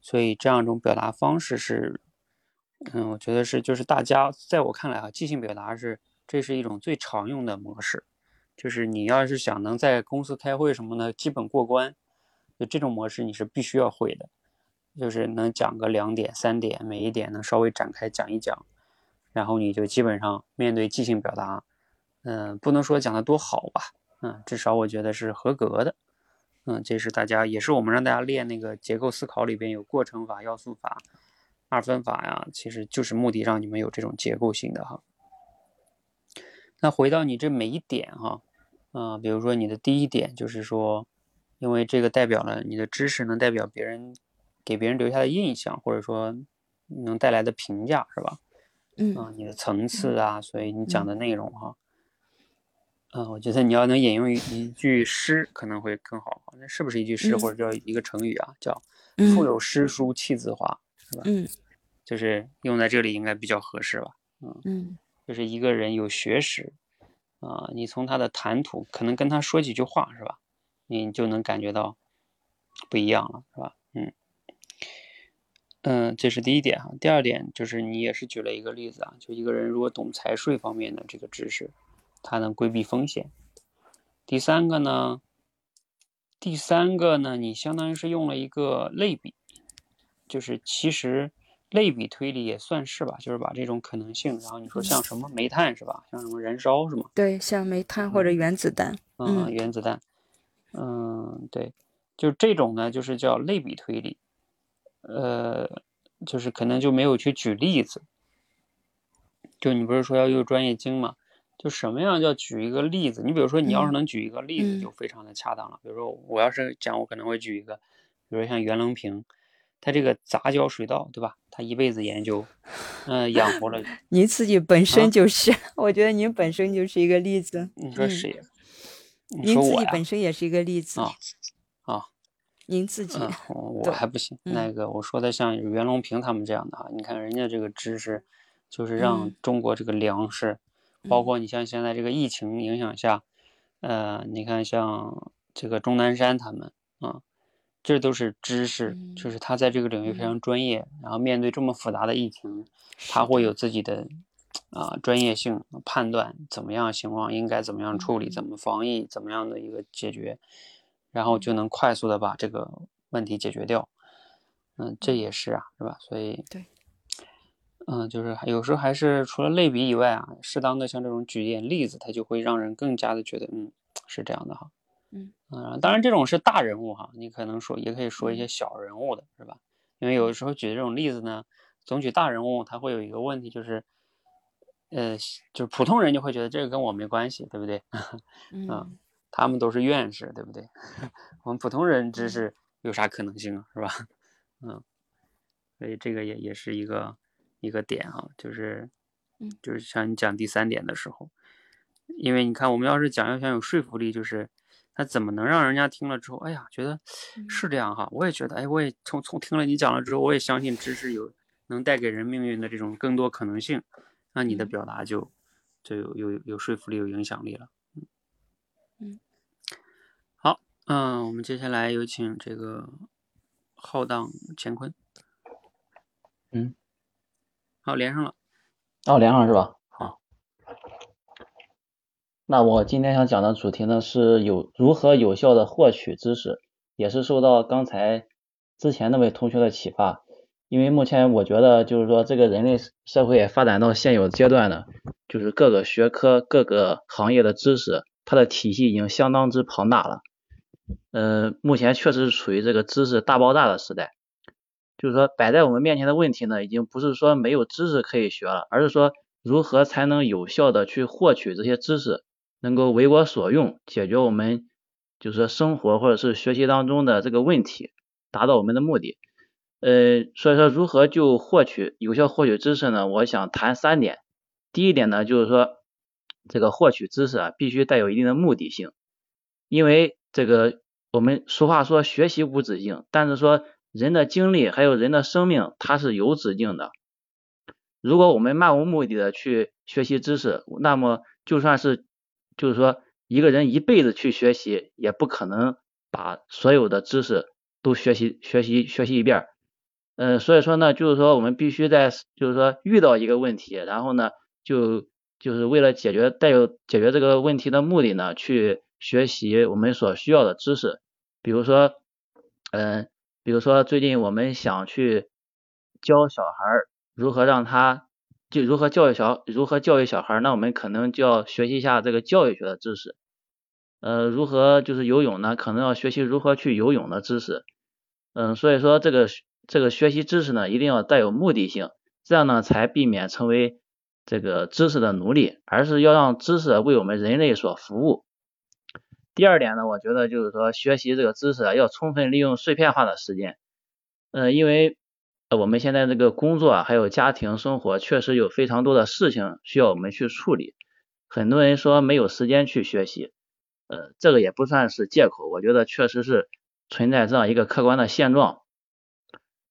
所以这样一种表达方式是，嗯，我觉得是就是大家在我看来啊，即兴表达是这是一种最常用的模式，就是你要是想能在公司开会什么的基本过关，就这种模式你是必须要会的，就是能讲个两点三点，每一点能稍微展开讲一讲，然后你就基本上面对即兴表达，嗯，不能说讲的多好吧。嗯，至少我觉得是合格的。嗯，这是大家，也是我们让大家练那个结构思考里边有过程法、要素法、二分法呀，其实就是目的让你们有这种结构性的哈。那回到你这每一点哈，啊，比如说你的第一点就是说，因为这个代表了你的知识能代表别人给别人留下的印象，或者说能带来的评价是吧？嗯，啊，你的层次啊，所以你讲的内容哈。嗯，我觉得你要能引用一一句诗，可能会更好。那是不是一句诗，或者叫一个成语啊？叫“腹有诗书气自华”，是吧？嗯，就是用在这里应该比较合适吧？嗯嗯，就是一个人有学识啊，你从他的谈吐，可能跟他说几句话，是吧？你就能感觉到不一样了，是吧？嗯嗯，这是第一点哈。第二点就是你也是举了一个例子啊，就一个人如果懂财税方面的这个知识。它能规避风险。第三个呢？第三个呢？你相当于是用了一个类比，就是其实类比推理也算是吧，就是把这种可能性，然后你说像什么煤炭是吧？像什么燃烧是吗？对，像煤炭或者原子弹。嗯，原子弹。嗯，对，就这种呢，就是叫类比推理。呃，就是可能就没有去举例子。就你不是说要用专业经吗？就什么样叫举一个例子？你比如说，你要是能举一个例子，就非常的恰当了。比如说，我要是讲，我可能会举一个，比如说像袁隆平，他这个杂交水稻，对吧？他一辈子研究，嗯，养活了。您自己本身就是，我觉得您本身就是一个例子。你说谁？您自己本身也是一个例子啊啊！您自己，我还不行。那个我说的像袁隆平他们这样的啊，你看人家这个知识，就是让中国这个粮食。包括你像现在这个疫情影响下，呃，你看像这个钟南山他们啊，这都是知识，就是他在这个领域非常专业。然后面对这么复杂的疫情，他会有自己的啊专业性判断，怎么样情况应该怎么样处理，怎么防疫，怎么样的一个解决，然后就能快速的把这个问题解决掉。嗯，这也是啊，是吧？所以对。嗯，就是有时候还是除了类比以外啊，适当的像这种举一点例子，它就会让人更加的觉得，嗯，是这样的哈。嗯当然这种是大人物哈，你可能说也可以说一些小人物的是吧？因为有的时候举这种例子呢，总举大人物，他会有一个问题，就是，呃，就是普通人就会觉得这个跟我没关系，对不对？嗯，他们都是院士，对不对？我们普通人知识有啥可能性啊，是吧？嗯，所以这个也也是一个一个点啊，就是，就是像你讲第三点的时候，因为你看，我们要是讲要想有说服力，就是。他怎么能让人家听了之后，哎呀，觉得是这样哈？我也觉得，哎，我也从从听了你讲了之后，我也相信知识有能带给人命运的这种更多可能性。那你的表达就就有有有说服力、有影响力了。嗯嗯，好，嗯，我们接下来有请这个浩荡乾坤。嗯，好，连上了。哦，连上了是吧？好那我今天想讲的主题呢，是有如何有效的获取知识，也是受到刚才之前那位同学的启发。因为目前我觉得，就是说这个人类社会发展到现有阶段呢，就是各个学科、各个行业的知识，它的体系已经相当之庞大了。嗯，目前确实是处于这个知识大爆炸的时代。就是说，摆在我们面前的问题呢，已经不是说没有知识可以学了，而是说如何才能有效的去获取这些知识。能够为我所用，解决我们就是说生活或者是学习当中的这个问题，达到我们的目的。呃，所以说如何就获取有效获取知识呢？我想谈三点。第一点呢，就是说这个获取知识啊，必须带有一定的目的性，因为这个我们俗话说学习无止境，但是说人的精力还有人的生命它是有止境的。如果我们漫无目的的去学习知识，那么就算是就是说，一个人一辈子去学习，也不可能把所有的知识都学习、学习、学习一遍。嗯，所以说呢，就是说我们必须在，就是说遇到一个问题，然后呢，就就是为了解决带有解决这个问题的目的呢，去学习我们所需要的知识。比如说，嗯，比如说最近我们想去教小孩如何让他。就如何教育小如何教育小孩，那我们可能就要学习一下这个教育学的知识。呃，如何就是游泳呢？可能要学习如何去游泳的知识。嗯，所以说这个这个学习知识呢，一定要带有目的性，这样呢才避免成为这个知识的奴隶，而是要让知识为我们人类所服务。第二点呢，我觉得就是说学习这个知识啊，要充分利用碎片化的时间。嗯，因为。我们现在这个工作还有家庭生活，确实有非常多的事情需要我们去处理。很多人说没有时间去学习，呃，这个也不算是借口，我觉得确实是存在这样一个客观的现状。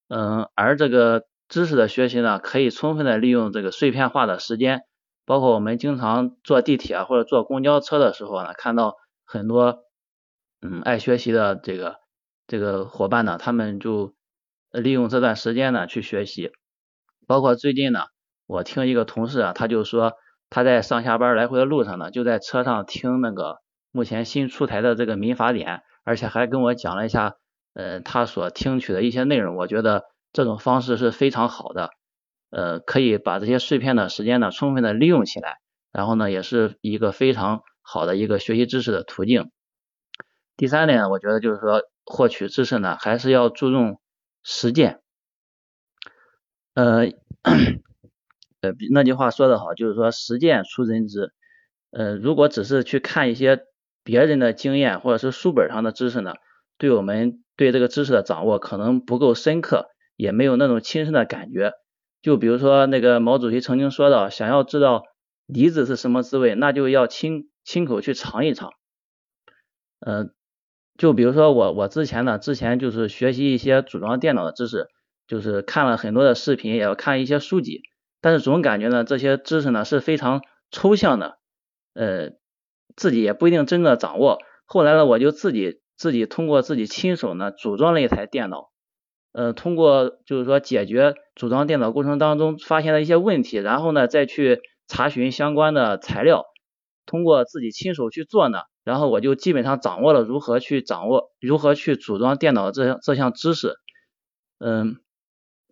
嗯，而这个知识的学习呢，可以充分的利用这个碎片化的时间，包括我们经常坐地铁或者坐公交车的时候呢，看到很多嗯爱学习的这个这个伙伴呢，他们就。利用这段时间呢去学习，包括最近呢，我听一个同事啊，他就说他在上下班来回的路上呢，就在车上听那个目前新出台的这个民法典，而且还跟我讲了一下，呃，他所听取的一些内容。我觉得这种方式是非常好的，呃，可以把这些碎片的时间呢充分的利用起来，然后呢，也是一个非常好的一个学习知识的途径。第三点，我觉得就是说获取知识呢，还是要注重。实践，呃，呃，那句话说的好，就是说实践出真知。呃，如果只是去看一些别人的经验或者是书本上的知识呢，对我们对这个知识的掌握可能不够深刻，也没有那种亲身的感觉。就比如说那个毛主席曾经说到，想要知道梨子是什么滋味，那就要亲亲口去尝一尝。嗯。就比如说我我之前呢，之前就是学习一些组装电脑的知识，就是看了很多的视频，也要看一些书籍，但是总感觉呢这些知识呢是非常抽象的，呃，自己也不一定真的掌握。后来呢，我就自己自己通过自己亲手呢组装了一台电脑，呃，通过就是说解决组装电脑过程当中发现的一些问题，然后呢再去查询相关的材料，通过自己亲手去做呢。然后我就基本上掌握了如何去掌握如何去组装电脑这这项知识，嗯，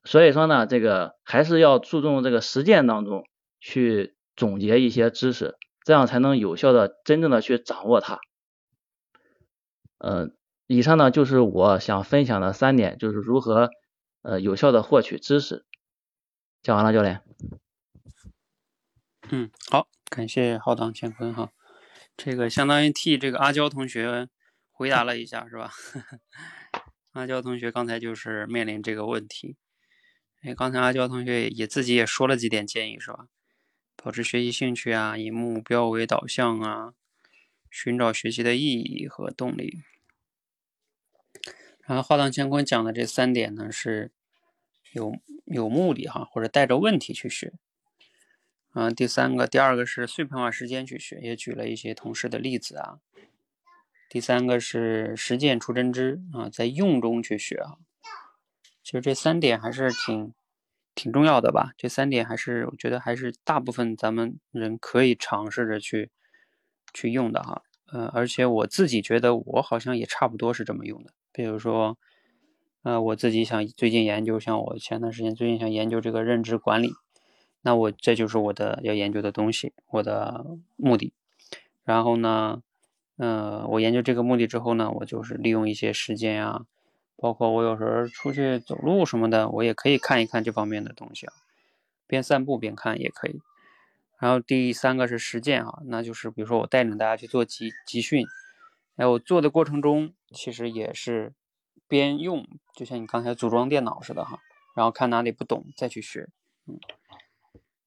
所以说呢，这个还是要注重这个实践当中去总结一些知识，这样才能有效的真正的去掌握它。嗯，以上呢就是我想分享的三点，就是如何呃有效的获取知识。讲完了，教练。嗯，好，感谢浩荡乾坤哈，这个相当于替这个阿娇同学回答了一下，是吧？阿娇同学刚才就是面临这个问题，哎，刚才阿娇同学也自己也说了几点建议，是吧？保持学习兴趣啊，以目标为导向啊，寻找学习的意义和动力。然后浩荡乾坤讲的这三点呢是。有有目的哈，或者带着问题去学，嗯，第三个，第二个是碎片化时间去学，也举了一些同事的例子啊。第三个是实践出真知啊，在用中去学啊。其实这三点还是挺挺重要的吧？这三点还是我觉得还是大部分咱们人可以尝试着去去用的哈。呃，而且我自己觉得我好像也差不多是这么用的，比如说。呃，我自己想最近研究，像我前段时间最近想研究这个认知管理，那我这就是我的要研究的东西，我的目的。然后呢，呃，我研究这个目的之后呢，我就是利用一些时间啊，包括我有时候出去走路什么的，我也可以看一看这方面的东西啊，边散步边看也可以。然后第三个是实践啊，那就是比如说我带领大家去做集集训，哎，我做的过程中其实也是。边用，就像你刚才组装电脑似的哈，然后看哪里不懂再去学，嗯，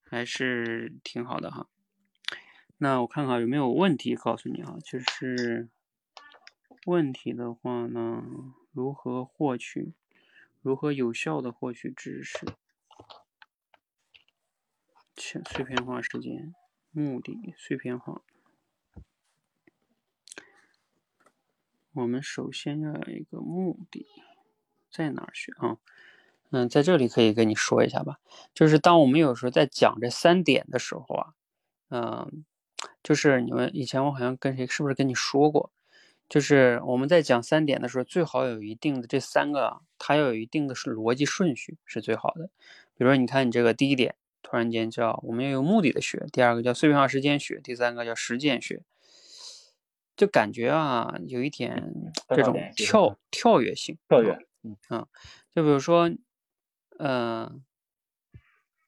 还是挺好的哈。那我看看有没有问题，告诉你哈，就是问题的话呢，如何获取，如何有效的获取知识，切碎片化时间，目的碎片化。我们首先要有一个目的，在哪儿学啊？嗯，在这里可以跟你说一下吧。就是当我们有时候在讲这三点的时候啊，嗯，就是你们以前我好像跟谁是不是跟你说过？就是我们在讲三点的时候，最好有一定的这三个，它要有一定的是逻辑顺序是最好的。比如说，你看你这个第一点，突然间叫我们要有目的的学；第二个叫碎片化时间学；第三个叫实践学。就感觉啊，有一点这种跳跳跃性，跳跃，嗯啊，就比如说，嗯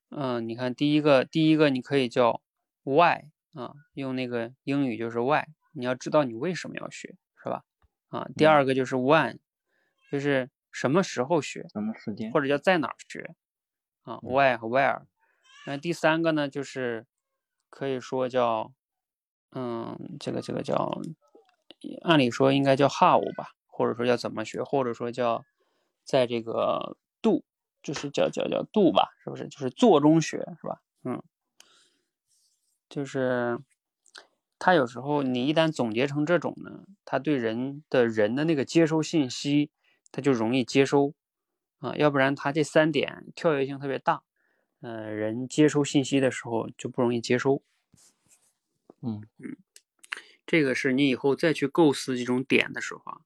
嗯，你看第一个，第一个你可以叫 why 啊，用那个英语就是 why，你要知道你为什么要学，是吧？啊，第二个就是 when，就是什么时候学，什么时间，或者叫在哪儿学，啊，why 和 where，那第三个呢，就是可以说叫。嗯，这个这个叫，按理说应该叫 how 吧，或者说叫怎么学，或者说叫在这个 do，就是叫叫叫 do 吧，是不是？就是做中学，是吧？嗯，就是他有时候你一旦总结成这种呢，他对人的人的那个接收信息，他就容易接收啊，要不然他这三点跳跃性特别大，呃，人接收信息的时候就不容易接收。嗯嗯，这个是你以后再去构思这种点的时候啊，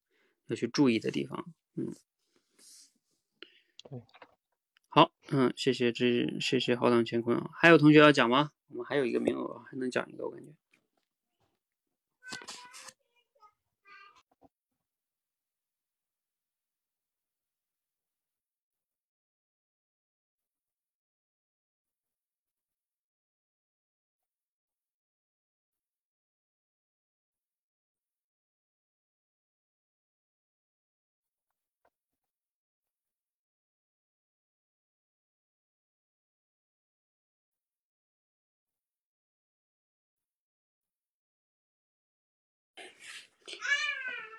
要去注意的地方。嗯，好，嗯，谢谢这谢谢浩荡乾坤啊，还有同学要讲吗？我们还有一个名额，还能讲一个，我感觉。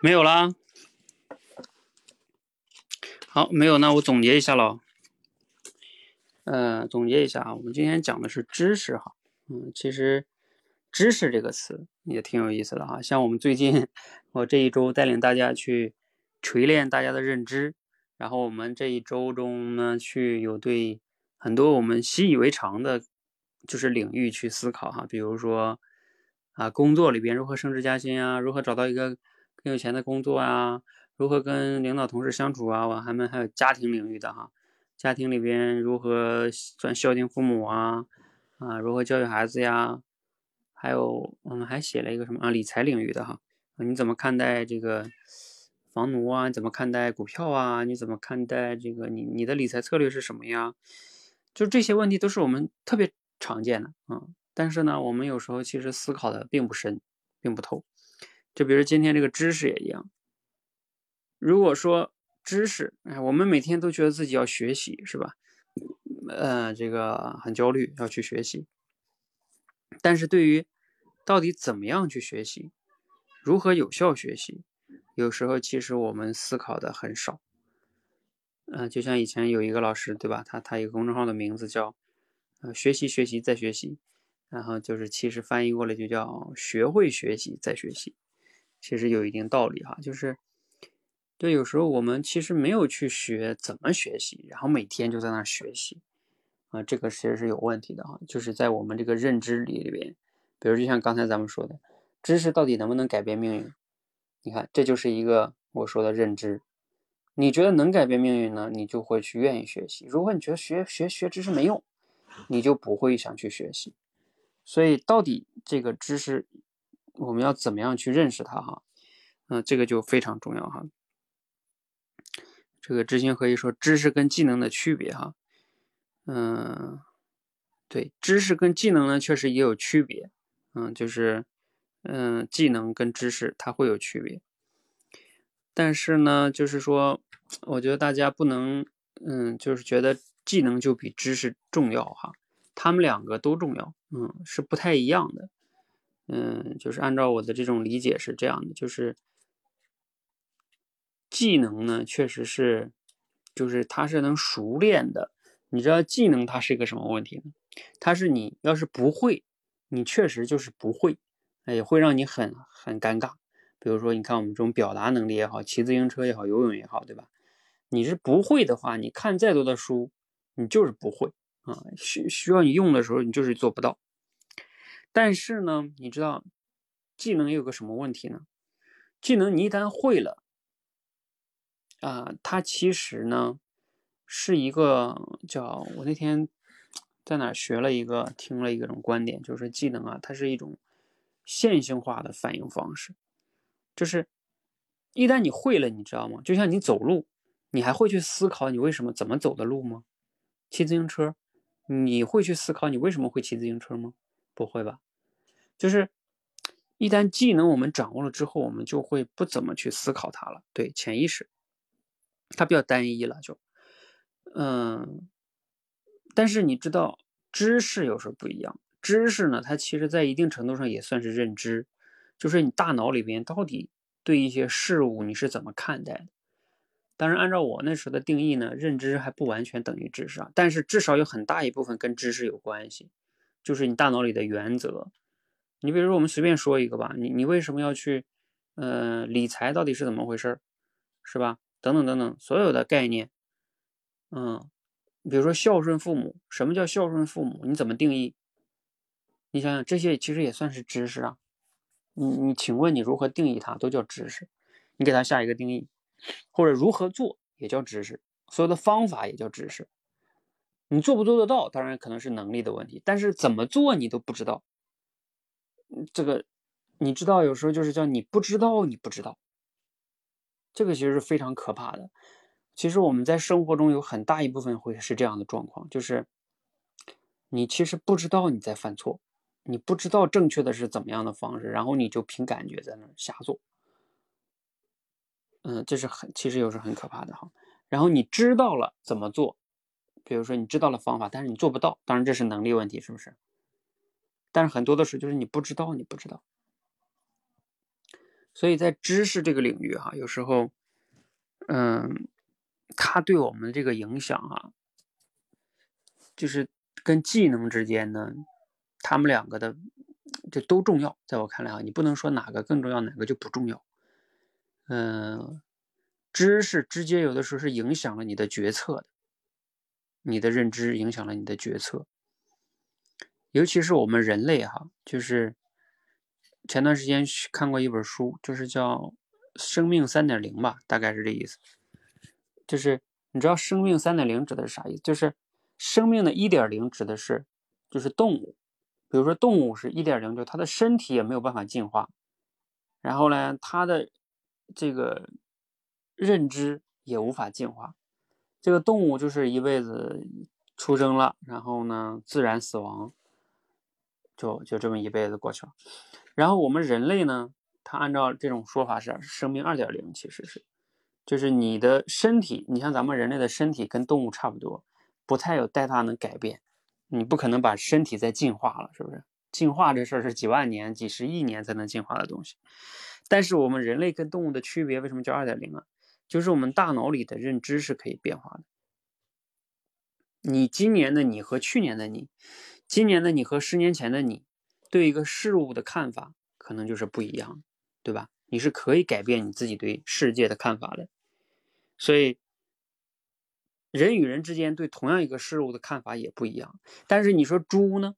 没有啦，好，没有，那我总结一下喽。呃，总结一下啊，我们今天讲的是知识哈，嗯，其实知识这个词也挺有意思的哈。像我们最近，我这一周带领大家去锤炼大家的认知，然后我们这一周中呢，去有对很多我们习以为常的，就是领域去思考哈，比如说啊，工作里边如何升职加薪啊，如何找到一个。更有钱的工作啊，如何跟领导同事相处啊？我还们还有家庭领域的哈，家庭里边如何算孝敬父母啊？啊，如何教育孩子呀？还有我们还写了一个什么啊？理财领域的哈，你怎么看待这个房奴啊？你怎么看待股票啊？你怎么看待这个？你你的理财策略是什么呀？就这些问题都是我们特别常见的啊。但是呢，我们有时候其实思考的并不深，并不透。就比如今天这个知识也一样。如果说知识，哎，我们每天都觉得自己要学习，是吧？呃，这个很焦虑，要去学习。但是对于到底怎么样去学习，如何有效学习，有时候其实我们思考的很少。嗯，就像以前有一个老师，对吧？他他一个公众号的名字叫“呃学习学习再学习”，然后就是其实翻译过来就叫“学会学习再学习”，其实有一定道理哈。就是，就有时候我们其实没有去学怎么学习，然后每天就在那学习。啊，这个其实是有问题的哈，就是在我们这个认知里里边，比如就像刚才咱们说的，知识到底能不能改变命运？你看，这就是一个我说的认知。你觉得能改变命运呢，你就会去愿意学习；如果你觉得学学学知识没用，你就不会想去学习。所以，到底这个知识我们要怎么样去认识它？哈，嗯，这个就非常重要哈。这个知行合一说知识跟技能的区别哈。嗯，对，知识跟技能呢，确实也有区别。嗯，就是，嗯，技能跟知识它会有区别。但是呢，就是说，我觉得大家不能，嗯，就是觉得技能就比知识重要哈。他们两个都重要，嗯，是不太一样的。嗯，就是按照我的这种理解是这样的，就是技能呢，确实是，就是它是能熟练的。你知道技能它是一个什么问题呢？它是你要是不会，你确实就是不会，也会让你很很尴尬。比如说，你看我们这种表达能力也好，骑自行车也好，游泳也好，对吧？你是不会的话，你看再多的书，你就是不会啊。需需要你用的时候，你就是做不到。但是呢，你知道技能有个什么问题呢？技能你一旦会了，啊，它其实呢。是一个叫我那天在哪学了一个听了一种观点，就是技能啊，它是一种线性化的反应方式，就是一旦你会了，你知道吗？就像你走路，你还会去思考你为什么怎么走的路吗？骑自行车，你会去思考你为什么会骑自行车吗？不会吧？就是一旦技能我们掌握了之后，我们就会不怎么去思考它了，对，潜意识它比较单一了，就。嗯，但是你知道，知识有时候不一样。知识呢，它其实在一定程度上也算是认知，就是你大脑里边到底对一些事物你是怎么看待的。当然，按照我那时候的定义呢，认知还不完全等于知识啊，但是至少有很大一部分跟知识有关系，就是你大脑里的原则。你比如说，我们随便说一个吧，你你为什么要去，呃，理财到底是怎么回事儿是吧？等等等等，所有的概念。嗯，比如说孝顺父母，什么叫孝顺父母？你怎么定义？你想想，这些其实也算是知识啊。你你，请问你如何定义它？都叫知识。你给它下一个定义，或者如何做也叫知识。所有的方法也叫知识。你做不做得到，当然可能是能力的问题，但是怎么做你都不知道。这个你知道，有时候就是叫你不知道，你不知道。这个其实是非常可怕的。其实我们在生活中有很大一部分会是这样的状况，就是你其实不知道你在犯错，你不知道正确的是怎么样的方式，然后你就凭感觉在那瞎做。嗯，这是很其实又是很可怕的哈。然后你知道了怎么做，比如说你知道了方法，但是你做不到，当然这是能力问题，是不是？但是很多的时候就是你不知道，你不知道。所以在知识这个领域哈，有时候，嗯。它对我们这个影响啊，就是跟技能之间呢，他们两个的就都重要。在我看来啊，你不能说哪个更重要，哪个就不重要。嗯，知识直接有的时候是影响了你的决策的，你的认知影响了你的决策。尤其是我们人类哈，就是前段时间看过一本书，就是叫《生命三点零》吧，大概是这意思。就是你知道生命三点零指的是啥意思？就是生命的一点零指的是就是动物，比如说动物是一点零，就它的身体也没有办法进化，然后呢，它的这个认知也无法进化。这个动物就是一辈子出生了，然后呢自然死亡，就就这么一辈子过去了。然后我们人类呢，它按照这种说法是生命二点零，其实是，就是你的身体，你像咱们人类的身体跟动物差不多，不太有太大能改变。你不可能把身体再进化了，是不是？进化这事儿是几万年、几十亿年才能进化的东西。但是我们人类跟动物的区别，为什么叫二点零啊？就是我们大脑里的认知是可以变化的。你今年的你和去年的你，今年的你和十年前的你，对一个事物的看法可能就是不一样，对吧？你是可以改变你自己对世界的看法的。所以，人与人之间对同样一个事物的看法也不一样。但是你说猪呢？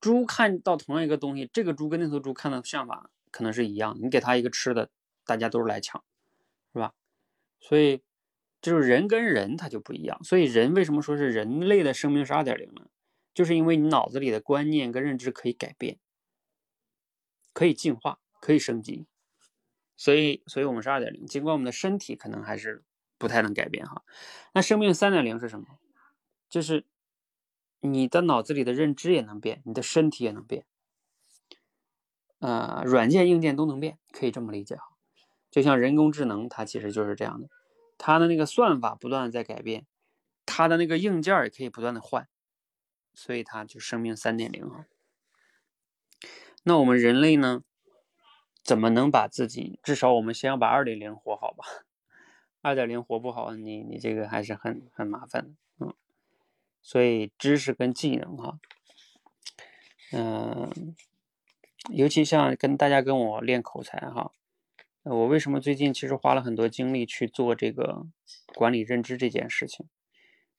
猪看到同样一个东西，这个猪跟那头猪看到想法。可能是一样，你给它一个吃的，大家都是来抢，是吧？所以就是人跟人他就不一样。所以人为什么说是人类的生命是二点零呢？就是因为你脑子里的观念跟认知可以改变，可以进化，可以升级。所以，所以我们是二点零。尽管我们的身体可能还是不太能改变哈。那生命三点零是什么？就是你的脑子里的认知也能变，你的身体也能变。呃，软件硬件都能变，可以这么理解哈。就像人工智能，它其实就是这样的，它的那个算法不断的在改变，它的那个硬件也可以不断的换，所以它就生命三点零哈。那我们人类呢，怎么能把自己至少我们先要把二点零活好吧？二点零活不好，你你这个还是很很麻烦的，嗯。所以知识跟技能哈，嗯。尤其像跟大家跟我练口才哈，我为什么最近其实花了很多精力去做这个管理认知这件事情？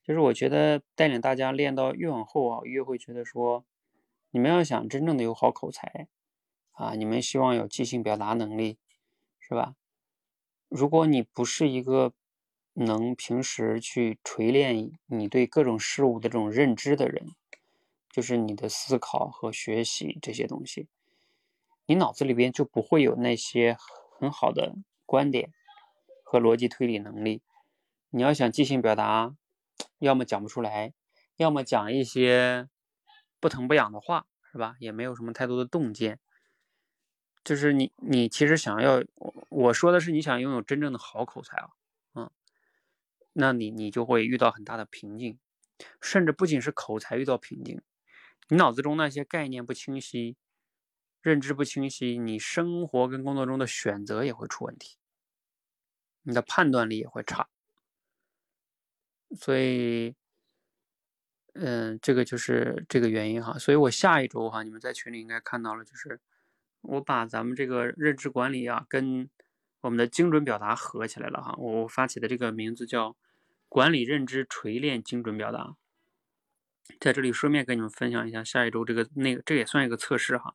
就是我觉得带领大家练到越往后啊，越会觉得说，你们要想真正的有好口才啊，你们希望有即兴表达能力，是吧？如果你不是一个能平时去锤炼你对各种事物的这种认知的人，就是你的思考和学习这些东西。你脑子里边就不会有那些很好的观点和逻辑推理能力。你要想即兴表达，要么讲不出来，要么讲一些不疼不痒的话，是吧？也没有什么太多的洞见。就是你，你其实想要，我说的是你想拥有真正的好口才啊，嗯，那你你就会遇到很大的瓶颈，甚至不仅是口才遇到瓶颈，你脑子中那些概念不清晰。认知不清晰，你生活跟工作中的选择也会出问题，你的判断力也会差，所以，嗯，这个就是这个原因哈。所以我下一周哈，你们在群里应该看到了，就是我把咱们这个认知管理啊，跟我们的精准表达合起来了哈。我发起的这个名字叫“管理认知锤炼精准表达”。在这里顺便跟你们分享一下，下一周这个那个，这也算一个测试哈。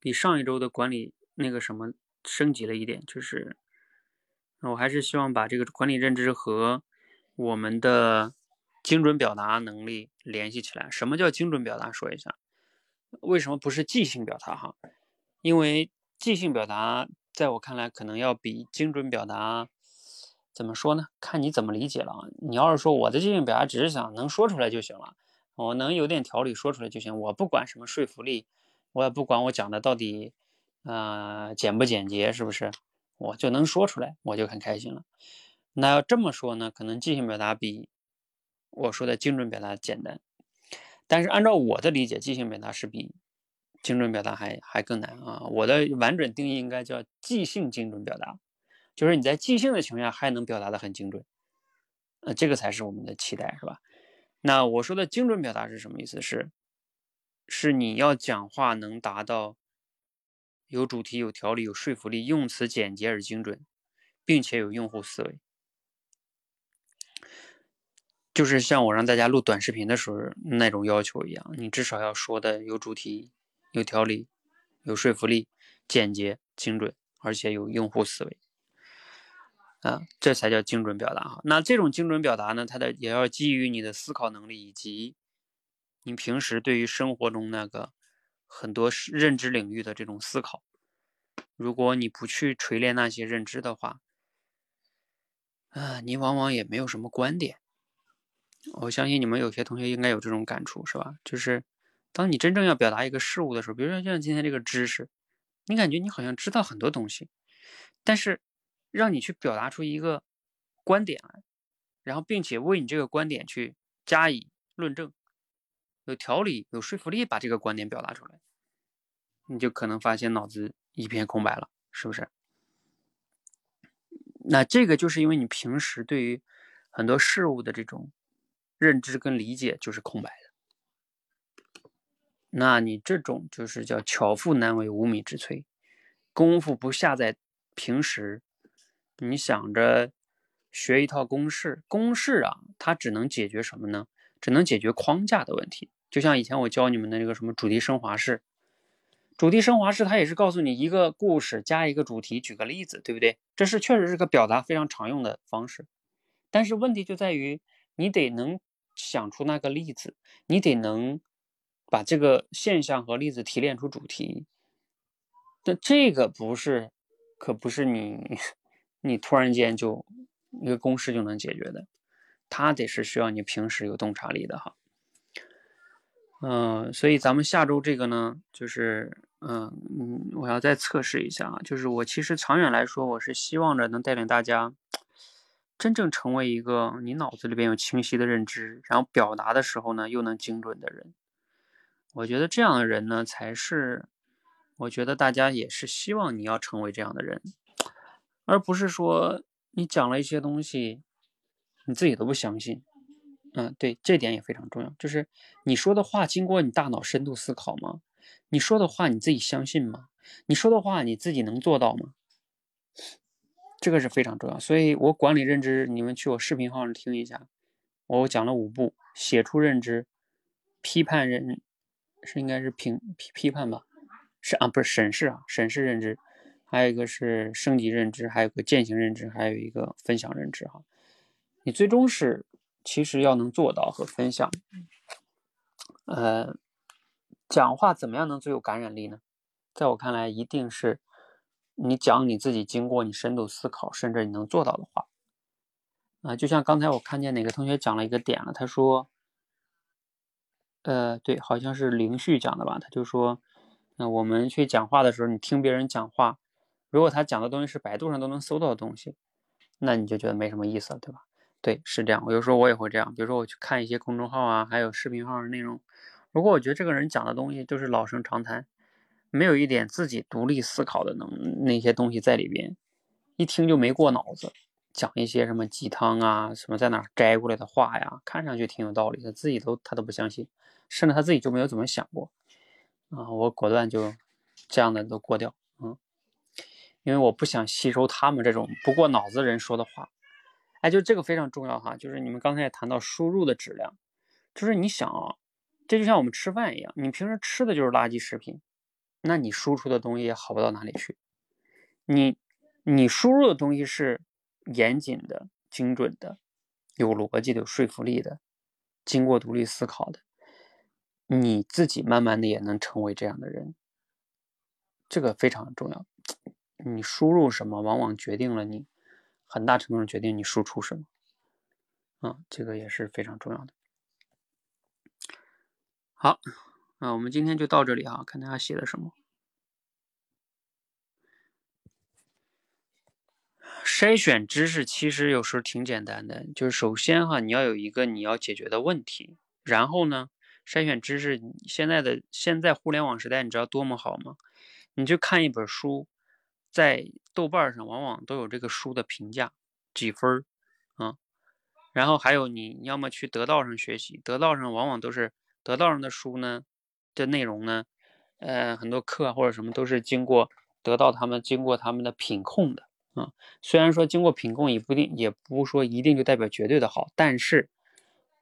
比上一周的管理那个什么升级了一点，就是我还是希望把这个管理认知和我们的精准表达能力联系起来。什么叫精准表达？说一下，为什么不是即兴表达？哈，因为即兴表达在我看来可能要比精准表达怎么说呢？看你怎么理解了啊。你要是说我的即兴表达只是想能说出来就行了，我能有点条理说出来就行，我不管什么说服力。我也不管我讲的到底，呃，简不简洁，是不是？我就能说出来，我就很开心了。那要这么说呢，可能即兴表达比我说的精准表达简单。但是按照我的理解，即兴表达是比精准表达还还更难啊。我的完整定义应该叫即兴精准表达，就是你在即兴的情况下还能表达的很精准，呃，这个才是我们的期待，是吧？那我说的精准表达是什么意思？是。是你要讲话能达到有主题、有条理、有说服力，用词简洁而精准，并且有用户思维。就是像我让大家录短视频的时候那种要求一样，你至少要说的有主题、有条理、有说服力、简洁、精准，而且有用户思维。啊，这才叫精准表达哈。那这种精准表达呢，它的也要基于你的思考能力以及。你平时对于生活中那个很多认知领域的这种思考，如果你不去锤炼那些认知的话，啊，你往往也没有什么观点。我相信你们有些同学应该有这种感触，是吧？就是当你真正要表达一个事物的时候，比如说像今天这个知识，你感觉你好像知道很多东西，但是让你去表达出一个观点来，然后并且为你这个观点去加以论证，有条理、有说服力，把这个观点表达出来，你就可能发现脑子一片空白了，是不是？那这个就是因为你平时对于很多事物的这种认知跟理解就是空白的，那你这种就是叫巧妇难为无米之炊，功夫不下在平时，你想着学一套公式，公式啊，它只能解决什么呢？只能解决框架的问题。就像以前我教你们的那个什么主题升华式。主题升华式，它也是告诉你一个故事加一个主题，举个例子，对不对？这是确实是个表达非常常用的方式，但是问题就在于你得能想出那个例子，你得能把这个现象和例子提炼出主题。但这个不是，可不是你 你突然间就一个公式就能解决的，它得是需要你平时有洞察力的哈。嗯，所以咱们下周这个呢，就是嗯嗯，我要再测试一下啊。就是我其实长远来说，我是希望着能带领大家真正成为一个你脑子里边有清晰的认知，然后表达的时候呢又能精准的人。我觉得这样的人呢，才是我觉得大家也是希望你要成为这样的人，而不是说你讲了一些东西，你自己都不相信。嗯，对，这点也非常重要。就是你说的话经过你大脑深度思考吗？你说的话你自己相信吗？你说的话你自己能做到吗？这个是非常重要。所以我管理认知，你们去我视频号上听一下，我讲了五步：写出认知、批判认，是应该是评批批判吧？是啊，不是审视啊，审视认知，还有一个是升级认知，还有个践行认知，还有一个分享认知哈。你最终是。其实要能做到和分享，呃，讲话怎么样能最有感染力呢？在我看来，一定是你讲你自己经过你深度思考，甚至你能做到的话。啊，就像刚才我看见哪个同学讲了一个点了，他说，呃，对，好像是林旭讲的吧？他就说，那我们去讲话的时候，你听别人讲话，如果他讲的东西是百度上都能搜到的东西，那你就觉得没什么意思了，对吧？对，是这样。有时候我也会这样，比如说我去看一些公众号啊，还有视频号的内容。如果我觉得这个人讲的东西就是老生常谈，没有一点自己独立思考的能那些东西在里边，一听就没过脑子，讲一些什么鸡汤啊，什么在哪摘过来的话呀，看上去挺有道理的，自己都他都不相信，甚至他自己就没有怎么想过啊。我果断就这样的都过掉，嗯，因为我不想吸收他们这种不过脑子人说的话。哎，就这个非常重要哈，就是你们刚才也谈到输入的质量，就是你想啊，这就像我们吃饭一样，你平时吃的就是垃圾食品，那你输出的东西也好不到哪里去。你你输入的东西是严谨的、精准的、有逻辑的、有说服力的、经过独立思考的，你自己慢慢的也能成为这样的人，这个非常重要。你输入什么，往往决定了你。很大程度上决定你输出什么，啊，这个也是非常重要的。好，啊我们今天就到这里啊，看大家写的什么。筛选知识其实有时候挺简单的，就是首先哈，你要有一个你要解决的问题，然后呢，筛选知识。现在的现在互联网时代，你知道多么好吗？你就看一本书。在豆瓣上往往都有这个书的评价几分儿啊，然后还有你要么去得道上学习，得道上往往都是得道上的书呢的内容呢，呃，很多课或者什么都是经过得到他们经过他们的品控的啊。虽然说经过品控也不定，也不说一定就代表绝对的好，但是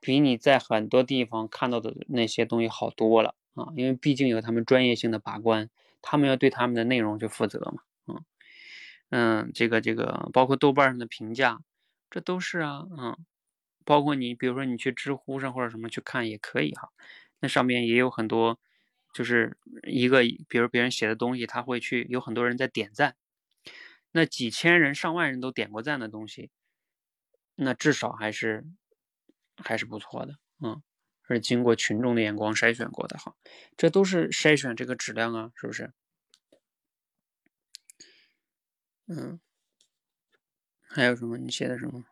比你在很多地方看到的那些东西好多了啊，因为毕竟有他们专业性的把关，他们要对他们的内容就负责嘛。嗯，这个这个，包括豆瓣上的评价，这都是啊，嗯，包括你，比如说你去知乎上或者什么去看也可以哈，那上面也有很多，就是一个，比如别人写的东西，他会去有很多人在点赞，那几千人、上万人都点过赞的东西，那至少还是还是不错的，嗯，是经过群众的眼光筛选过的哈，这都是筛选这个质量啊，是不是？嗯，还有什么？你写的什么？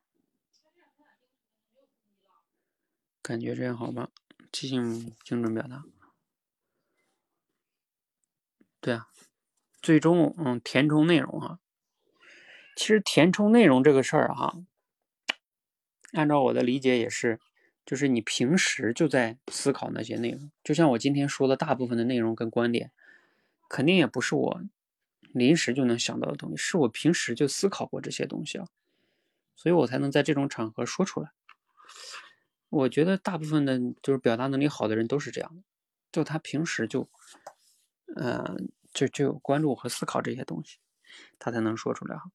感觉这样好吧？即兴精准表达。对啊，最终嗯填充内容哈。其实填充内容这个事儿哈，按照我的理解也是，就是你平时就在思考那些内容。就像我今天说的大部分的内容跟观点，肯定也不是我临时就能想到的东西，是我平时就思考过这些东西啊，所以我才能在这种场合说出来。我觉得大部分的，就是表达能力好的人都是这样的，就他平时就，呃，就就关注和思考这些东西，他才能说出来哈。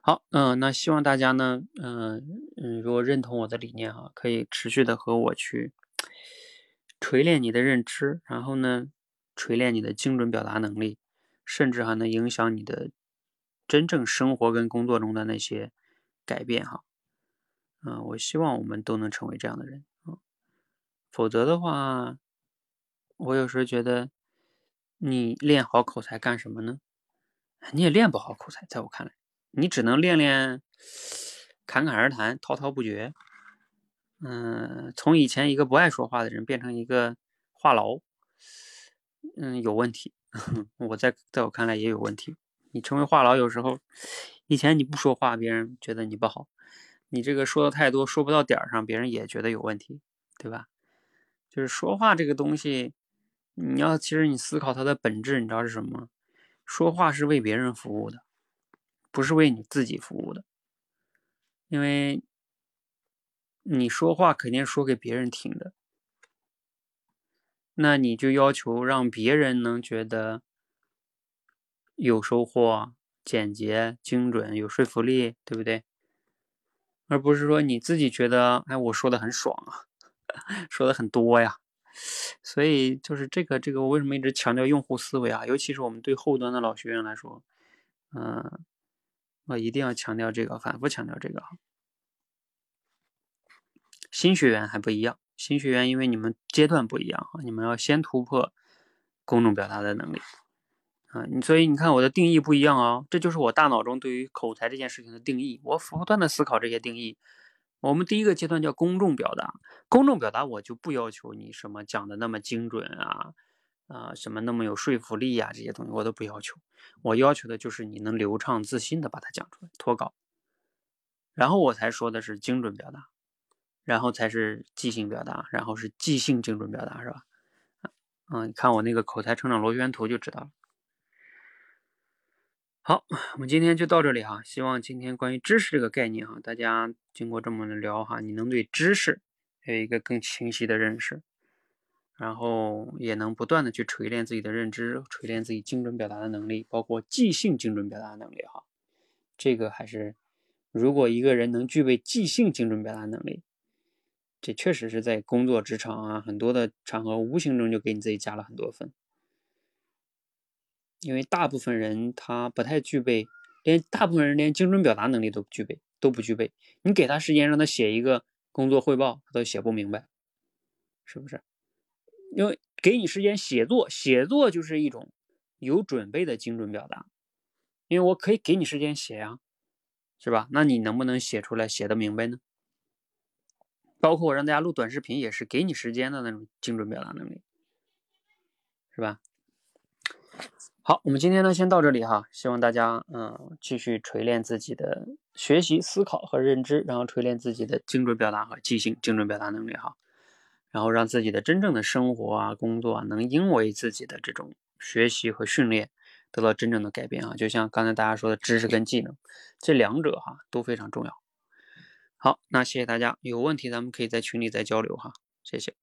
好，嗯，那希望大家呢，嗯嗯，如果认同我的理念哈，可以持续的和我去锤炼你的认知，然后呢，锤炼你的精准表达能力，甚至还能影响你的真正生活跟工作中的那些改变哈。嗯，我希望我们都能成为这样的人啊，否则的话，我有时候觉得，你练好口才干什么呢？你也练不好口才，在我看来，你只能练练侃侃而谈、滔滔不绝。嗯，从以前一个不爱说话的人变成一个话痨，嗯，有问题。我在在我看来也有问题。你成为话痨，有时候以前你不说话，别人觉得你不好。你这个说的太多，说不到点儿上，别人也觉得有问题，对吧？就是说话这个东西，你要其实你思考它的本质，你知道是什么吗？说话是为别人服务的，不是为你自己服务的。因为你说话肯定说给别人听的，那你就要求让别人能觉得有收获、简洁、精准、有说服力，对不对？而不是说你自己觉得，哎，我说的很爽啊，说的很多呀，所以就是这个这个，我为什么一直强调用户思维啊？尤其是我们对后端的老学员来说，嗯，我一定要强调这个，反复强调这个啊。新学员还不一样，新学员因为你们阶段不一样啊，你们要先突破公众表达的能力。啊，你所以你看我的定义不一样啊，这就是我大脑中对于口才这件事情的定义。我不断的思考这些定义。我们第一个阶段叫公众表达，公众表达我就不要求你什么讲的那么精准啊，啊什么那么有说服力呀，这些东西我都不要求。我要求的就是你能流畅自信的把它讲出来，脱稿。然后我才说的是精准表达，然后才是即兴表达，然后是即兴精准表达，是吧？嗯，你看我那个口才成长螺旋图就知道了。好，我们今天就到这里哈。希望今天关于知识这个概念哈，大家经过这么的聊哈，你能对知识有一个更清晰的认识，然后也能不断的去锤炼自己的认知，锤炼自己精准表达的能力，包括即兴精准表达的能力哈。这个还是，如果一个人能具备即兴精准表达能力，这确实是在工作职场啊很多的场合，无形中就给你自己加了很多分。因为大部分人他不太具备，连大部分人连精准表达能力都具备，都不具备。你给他时间让他写一个工作汇报，他都写不明白，是不是？因为给你时间写作，写作就是一种有准备的精准表达。因为我可以给你时间写呀，是吧？那你能不能写出来，写的明白呢？包括我让大家录短视频，也是给你时间的那种精准表达能力，是吧？好，我们今天呢先到这里哈，希望大家嗯继续锤炼自己的学习、思考和认知，然后锤炼自己的精准表达和即兴精准表达能力哈，然后让自己的真正的生活啊、工作啊能因为自己的这种学习和训练得到真正的改变啊，就像刚才大家说的知识跟技能这两者哈都非常重要。好，那谢谢大家，有问题咱们可以在群里再交流哈，谢谢。